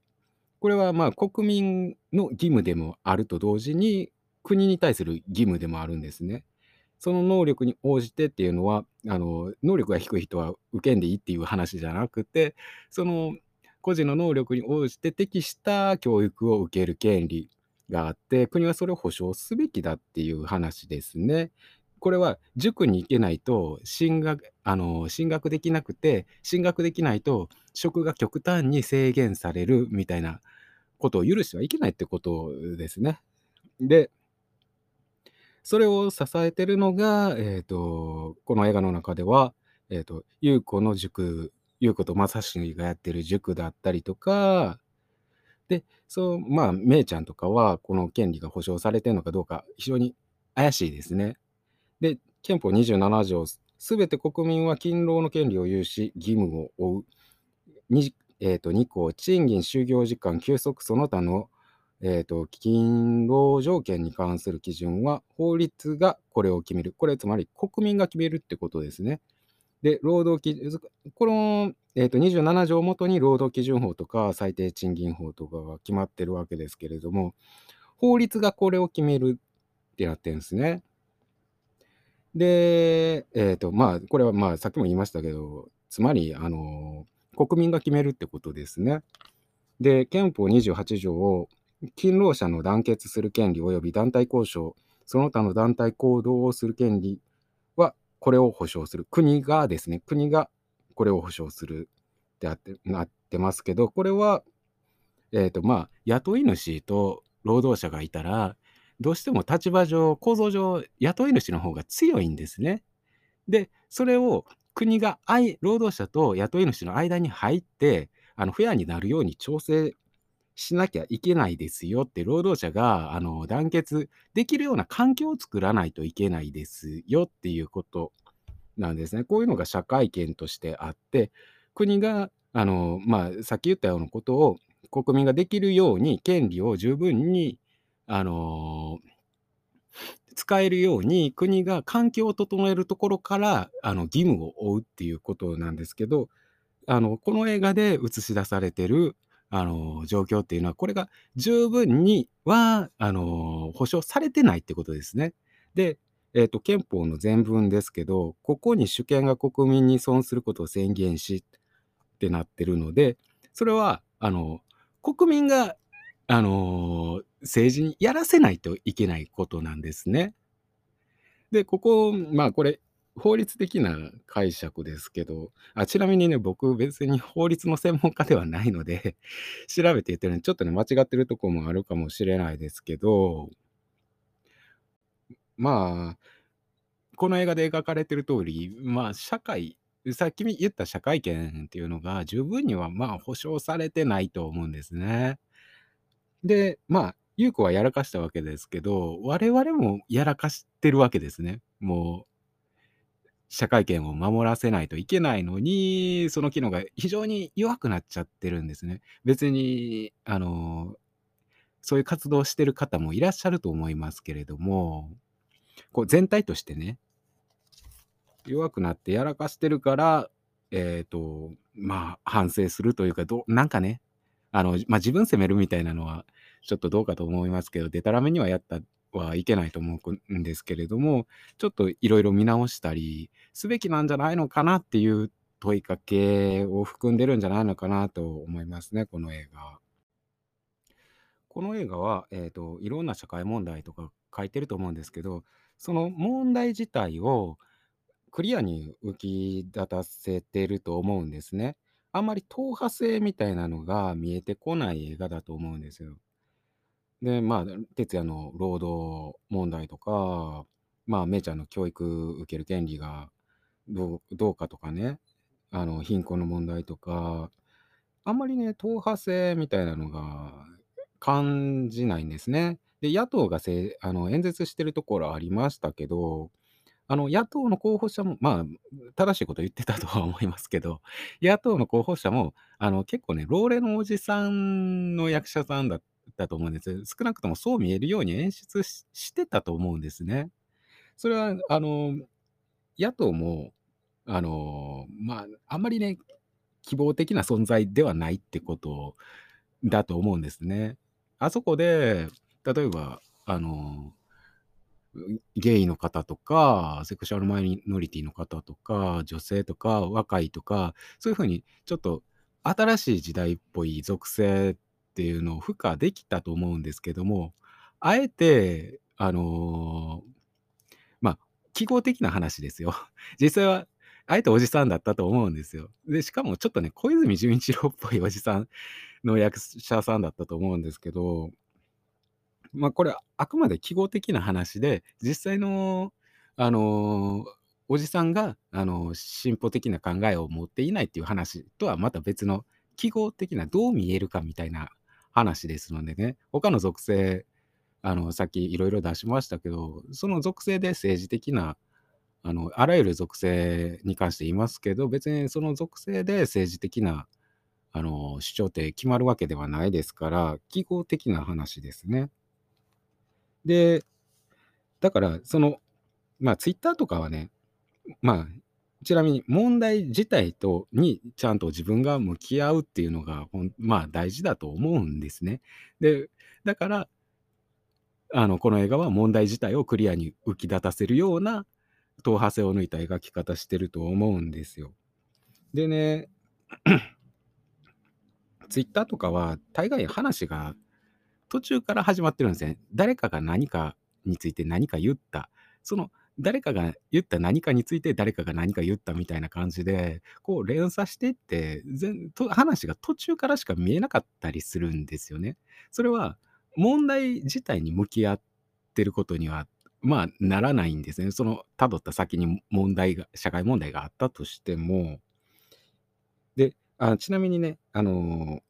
これはまあ国民の義務でもあると同時に、国に対する義務でもあるんですね。その能力に応じてっていうのは、あの能力が低い人は受けんでいいっていう話じゃなくて、その個人の能力に応じて適した教育を受ける権利があって、国はそれを保障すべきだっていう話ですね。これは塾に行けないと進学あの進学できなくて進学できないと職が極端に制限されるみたいなことを許してはいけないってことですね。でそれを支えてるのが、えーと、この映画の中では、えーと、優子の塾優子と正志がやってる塾だったりとかでそうまあめいちゃんとかはこの権利が保障されてるのかどうか非常に怪しいですね。で憲法27条すべて国民は勤労の権利を有し義務を負う。2, えーと、2項賃金就業時間休息その他のえーと、勤労条件に関する基準は法律がこれを決める。これつまり国民が決めるってことですね。で、労働基準、この、えーと、27条をもとに労働基準法とか最低賃金法とかが決まってるわけですけれども、法律がこれを決めるってなってるんですね。で、えっ、ー、と、まあ、これはまあ、さっきも言いましたけど、つまり、あの、国民が決めるってことですね。で、憲法28条を勤労者の団結する権利及び団体交渉、その他の団体行動をする権利、これを保障する。国がですね、国がこれを保障するってあってなってますけど、これは、えっ、ー、と、まあ、雇い主と労働者がいたら、どうしても立場上、構造上、雇い主の方が強いんですね。で、それを国が労働者と雇い主の間に入って、あのフェアになるように調整しなきゃいけないですよって、労働者があの団結できるような環境を作らないといけないですよっていうことなんですね。こういうのが社会権としてあって、国があの、まあ、さっき言ったようなことを国民ができるように、権利を十分にあの使えるように国が環境を整えるところからあの義務を負うっていうことなんですけどあのこの映画で映し出されてるあの、状況っていうのは、これが十分には、あの、保障されてないってことですね。で、えっ、と、憲法の全文ですけど、ここに主権が国民に損することを宣言しってなってるので、それは、あの、国民が、あの、政治にやらせないといけないことなんですね。で、ここ、まあこれ、法律的な解釈ですけど、あちなみにね、僕別に法律の専門家ではないので 調べて言ってるのにちょっとね、間違ってるとこもあるかもしれないですけど、まあ、この映画で描かれてる通り、まあ、社会、さっき言った社会権っていうのが十分にはまあ保障されてないと思うんですね。で、まあ、優子はやらかしたわけですけど、我々もやらかしてるわけですね。もう、社会権を守らせないといけないのに、その機能が非常に弱くなっちゃってるんですね。別に、あの、そういう活動をしてる方もいらっしゃると思いますけれども、こう全体としてね、弱くなってやらかしてるから、えっ、と、まあ、反省するというか、どなんかね、あの、まあ、自分責めるみたいなのは、ちょっとどうかと思いますけど、でたらめにはやったはいけないと思うんですけれども、ちょっといろいろ見直したりすべきなんじゃないのかなっていう問いかけを含んでるんじゃないのかなと思いますね、この映画。この映画は、えっ、と、いろんな社会問題とか書いてると思うんですけど、その問題自体をクリアに浮き立たせてると思うんですね。あんまり党派性みたいなのが見えてこない映画だと思うんですよ。で、まあ、哲也の労働問題とか、まあ、めいちゃんの教育受ける権利がどうどうかとかね、あの、貧困の問題とか、あんまりね、党派性みたいなのが感じないんですね。で、野党がせあの、演説してるところありましたけど、あの、野党の候補者も、まあ、正しいこと言ってたとは思いますけど、野党の候補者も、あの、結構ね、老齢のおじさんの役者さんだったと思うんです。少なくともそう見えるように演出してたと思うんですね。それは、あの、野党も、あの、まあ、あんまりね、希望的な存在ではないってことだと思うんですね。あそこで、例えば、あの、ゲイの方とか、セクシュアルマイノリティの方とか、女性とか、若いとか、そういうふうにちょっと新しい時代っぽい属性っていうのを付加できたと思うんですけども、あえて、あのまあ、記号的な話ですよ。実際は、あえておじさんだったと思うんですよ。で、しかもちょっとね、小泉純一郎っぽいおじさんの役者さんだったと思うんですけど、まあ、これはあくまで記号的な話で、実際の、あの、おじさんが、あの、進歩的な考えを持っていないっていう話とはまた別の記号的などう見えるかみたいな話ですのでね、他の属性、あの、さっきいろいろ出しましたけど、その属性で政治的な、あの、あらゆる属性に関して言いますけど、別にその属性で政治的な、あの、主張って決まるわけではないですから、記号的な話ですね。で、だから、その、まあ、ツイッターとかはね、まあ、ちなみに問題自体とにちゃんと自分が向き合うっていうのが、まあ、大事だと思うんですね。で、だから、あの、この映画は問題自体をクリアに浮き立たせるような党派性を抜いた描き方してると思うんですよ。でね、ツイッターとかは大概話が途中から始まってるんですね。誰かが何かについて何か言った。その誰かが言った何かについて誰かが何か言ったみたいな感じで、こう連鎖していって、全と話が途中からしか見えなかったりするんですよね。それは問題自体に向き合ってることには、まあならないんですね。その辿った先に問題が、社会問題があったとしても。で、あちなみにね、あの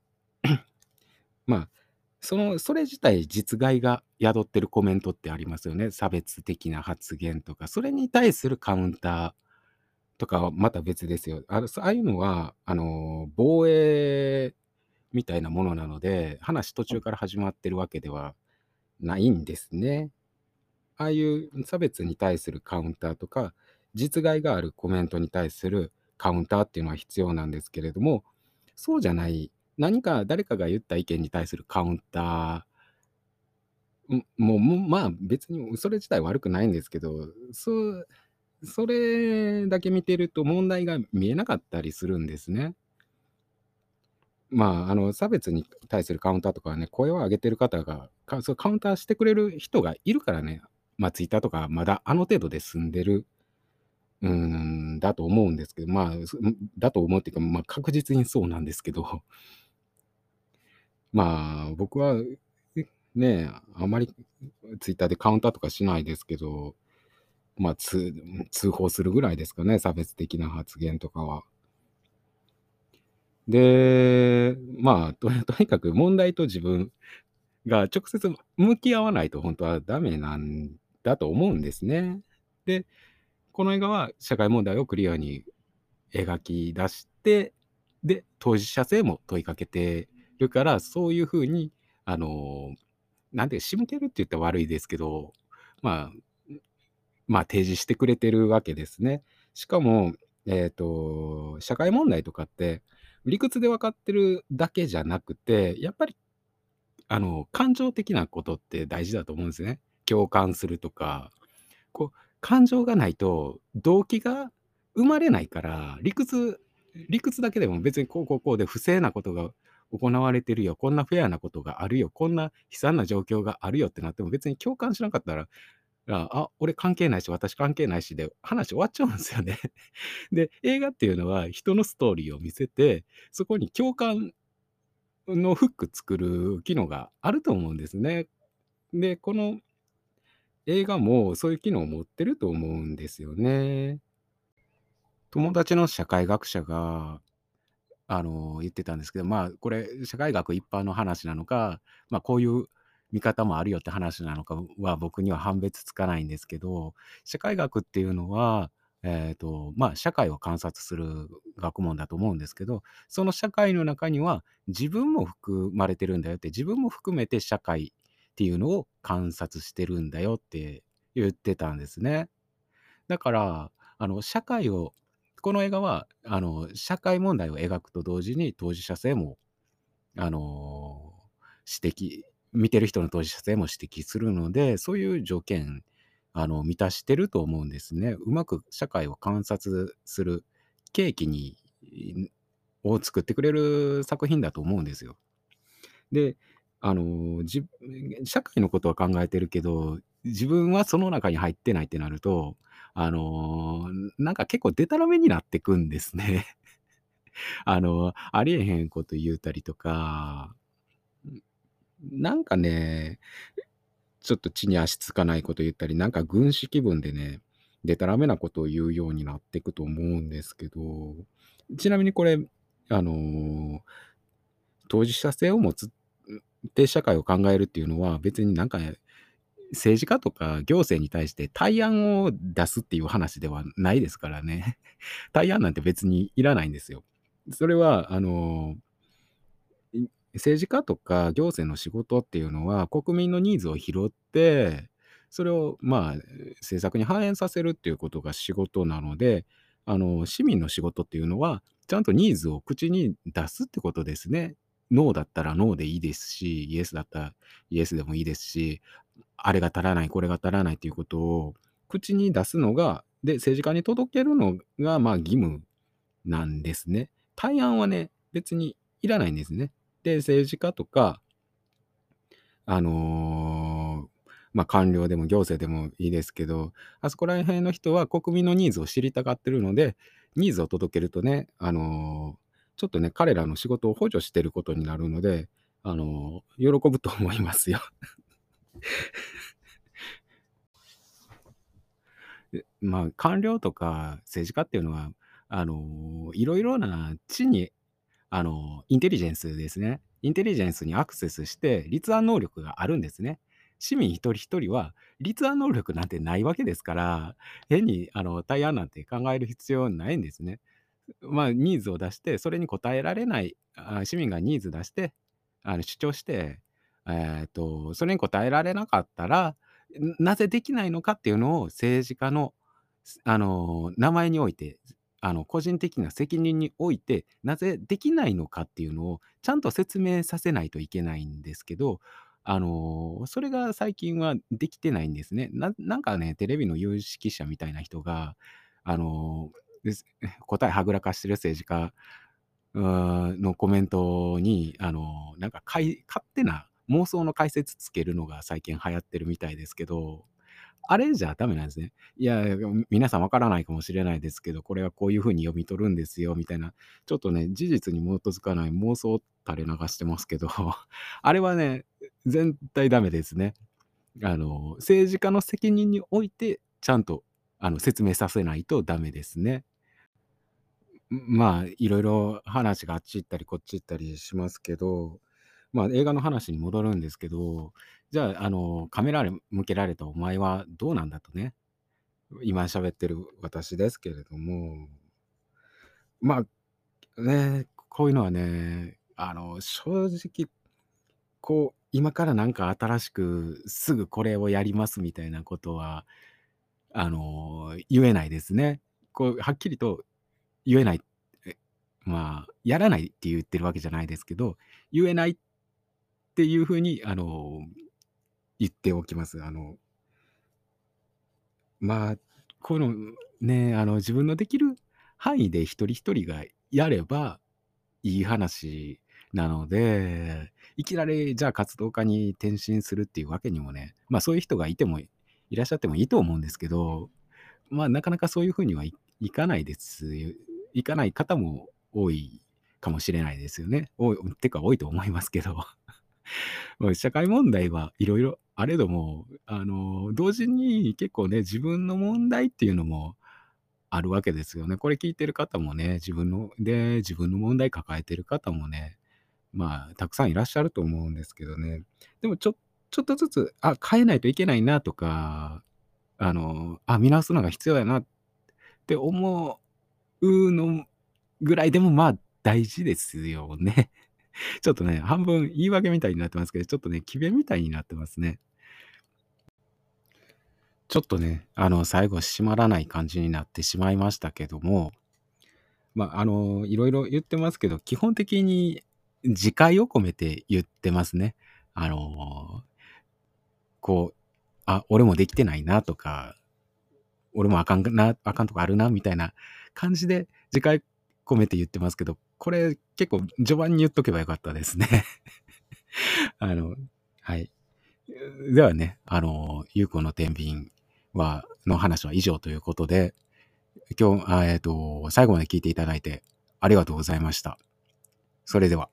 まあ、その、それ自体実害が宿ってるコメントってありますよね。差別的な発言とか、それに対するカウンターとかはまた別ですよ。あのああいうのは、あの、防衛みたいなものなので、話途中から始まってるわけではないんですね。ああいう差別に対するカウンターとか、実害があるコメントに対するカウンターっていうのは必要なんですけれども、そうじゃない何か誰かが言った意見に対するカウンター、もう、まあ別にそれ自体悪くないんですけど、そそれだけ見てると問題が見えなかったりするんですね。まあ、あの差別に対するカウンターとかね、声を上げてる方が、かそカウンターしてくれる人がいるからね、まあ、ツイッターとかまだあの程度で済んでる。うん、だと思うんですけど、まあ、だと思うっていうか、まあ、確実にそうなんですけど、まあ、僕は、ね、あまりツイッターでカウンターとかしないですけど、まあ、通通報するぐらいですかね、差別的な発言とかは。で、まあ、と とにかく問題と自分が直接向き合わないと本当はダメなんだと思うんですね。で、この映画は社会問題をクリアに描き出して、で、当事者性も問いかけてるから、そういう風に、あの、なんて仕向けるって言ったら悪いですけど、まあ、まあ、提示してくれてるわけですね。しかも、えっと、社会問題とかって、理屈で分かってるだけじゃなくて、やっぱり、あの、感情的なことって大事だと思うんですね。共感するとか、こう、感情がないと動機が生まれないから、理屈理屈だけでも別にこうこうこうで不正なことが行われてるよ、こんなフェアなことがあるよ、こんな悲惨な状況があるよってなっても別に共感しなかったら、あ、あ俺関係ないし、私関係ないしで話終わっちゃうんですよね。で、映画っていうのは人のストーリーを見せて、そこに共感のフック作る機能があると思うんですね。で、この映画もそういう機能を持ってると思うんですよね。友達の社会学者が、あの、言ってたんですけど、まあ、これ、社会学一般の話なのか、まあ、こういう見方もあるよって話なのかは僕には判別つかないんですけど、社会学っていうのは、えっと、まあ、社会を観察する学問だと思うんですけど、その社会の中には自分も含まれてるんだよって、自分も含めて社会っていうのを観察してるんだよって言ってたんですね。だから、あの、社会をこの映画は、あの、社会問題を描くと同時に当事者性も、あの、指摘見てる人の当事者性も指摘するので、そういう条件、あの、満たしてると思うんですね。うまく社会を観察する契機にを作ってくれる作品だと思うんですよ。で、あの、社会のことは考えてるけど、自分はその中に入ってないってなると、あの、なんか結構でたらめになってくんですね。あの、ありえへんこと言うたりとか、なんかね、ちょっと地に足つかないこと言ったり、なんか軍師気分でね、でたらめなことを言うようになっていくと思うんですけど、ちなみにこれ、あの、当事者性を持つって社会を考えるっていうのは別になんか政治家とか行政に対して対案を出すっていう話ではないですからね。対案なんて別にいらないんですよ。それは、あの、政治家とか行政の仕事っていうのは国民のニーズを拾って、それをまあ政策に反映させるっていうことが仕事なので、あの市民の仕事っていうのはちゃんとニーズを口に出すってことですね。ノーだったらノーでいいですし、イエスだったらイエスでもいいですし、あれが足らない、これが足らないということを口に出すのが、で、政治家に届けるのが、まあ義務なんですね。対案はね、別にいらないんですね。で、政治家とか、あのー、まあ官僚でも行政でもいいですけど、あそこら辺の人は国民のニーズを知りたがってるので、ニーズを届けるとね、あのー、ちょっとね、彼らの仕事を補助してることになるので、あのー、喜ぶと思いますよ まあ、官僚とか政治家っていうのは、あの、いろいろな地に、あの、インテリジェンスですね。インテリジェンスにアクセスして立案能力があるんですね。市民一人一人は立案能力なんてないわけですから、変にあの対案なんて考える必要ないんですね。まあ、ニーズを出して、それに応えられない、あ市民がニーズ出して、あの主張して、えっと、それに応えられなかったら、なぜできないのかっていうのを政治家の、あの、名前において、あの、個人的な責任において、なぜできないのかっていうのをちゃんと説明させないといけないんですけど、あの、それが最近はできてないんですね。なんかね、テレビの有識者みたいな人が、あの、答えはぐらかしてる政治家のコメントに、あの、なんかかい勝手な妄想の解説つけるのが最近流行ってるみたいですけど、あれじゃダメなんですね。いや、皆さんわからないかもしれないですけど、これはこういうふうに読み取るんですよ、みたいな、ちょっとね、事実に基づかない妄想垂れ流してますけど、あれはね、絶対ダメですね。あの、政治家の責任において、ちゃんとあの説明させないとダメですね。まあ、いろいろ話があっち行ったりこっち行ったりしますけど、まあ、映画の話に戻るんですけど、じゃあ、あの、カメラ向けられたお前はどうなんだとね。今喋ってる私ですけれども、まあ、ね、こういうのはね、あの、正直、こう、今からなんか新しくすぐこれをやりますみたいなことは、あの、言えないですね。こう、はっきりと言えない。まあ、やらないって言ってるわけじゃないですけど、言えないっっていう風に、あの、言っておきます。あのまあ、このね、あの、自分のできる範囲で一人一人がやればいい話なので、いきなりじゃあ活動家に転身するっていうわけにもね、まあそういう人がいてもいらっしゃってもいいと思うんですけど、まあなかなかそういうふうにはい、いかないです。いかない方も多いかもしれないですよね。多いてか多いと思いますけど。社会問題はいろいろあれども、あの、同時に結構ね、自分の問題っていうのもあるわけですよね。これ聞いてる方もね、自分ので、自分の問題抱えてる方もね、まあ、たくさんいらっしゃると思うんですけどね。でもちょちょっとずつ、あ、変えないといけないなとか、あの、あ、見直すのが必要やなって思うのぐらいでも、まあ、大事ですよね。ちょっとね、半分言い訳みたいになってますけど、ちょっとね、詭弁みたいになってますね。ちょっとね、あの、最後締まらない感じになってしまいましたけども、まあ、あの、いろいろ言ってますけど、基本的に自戒を込めて言ってますね。あの、こう、あ、俺もできてないなとか、俺もあかんな、あかんとこあるな、みたいな感じで自戒込めて言ってますけど、これ結構序盤に言っとけばよかったですね。あの、はい。ではね、あの、ゆうこの天秤は、の話は以上ということで、今日、えっ、と、最後まで聞いていただいてありがとうございました。それでは。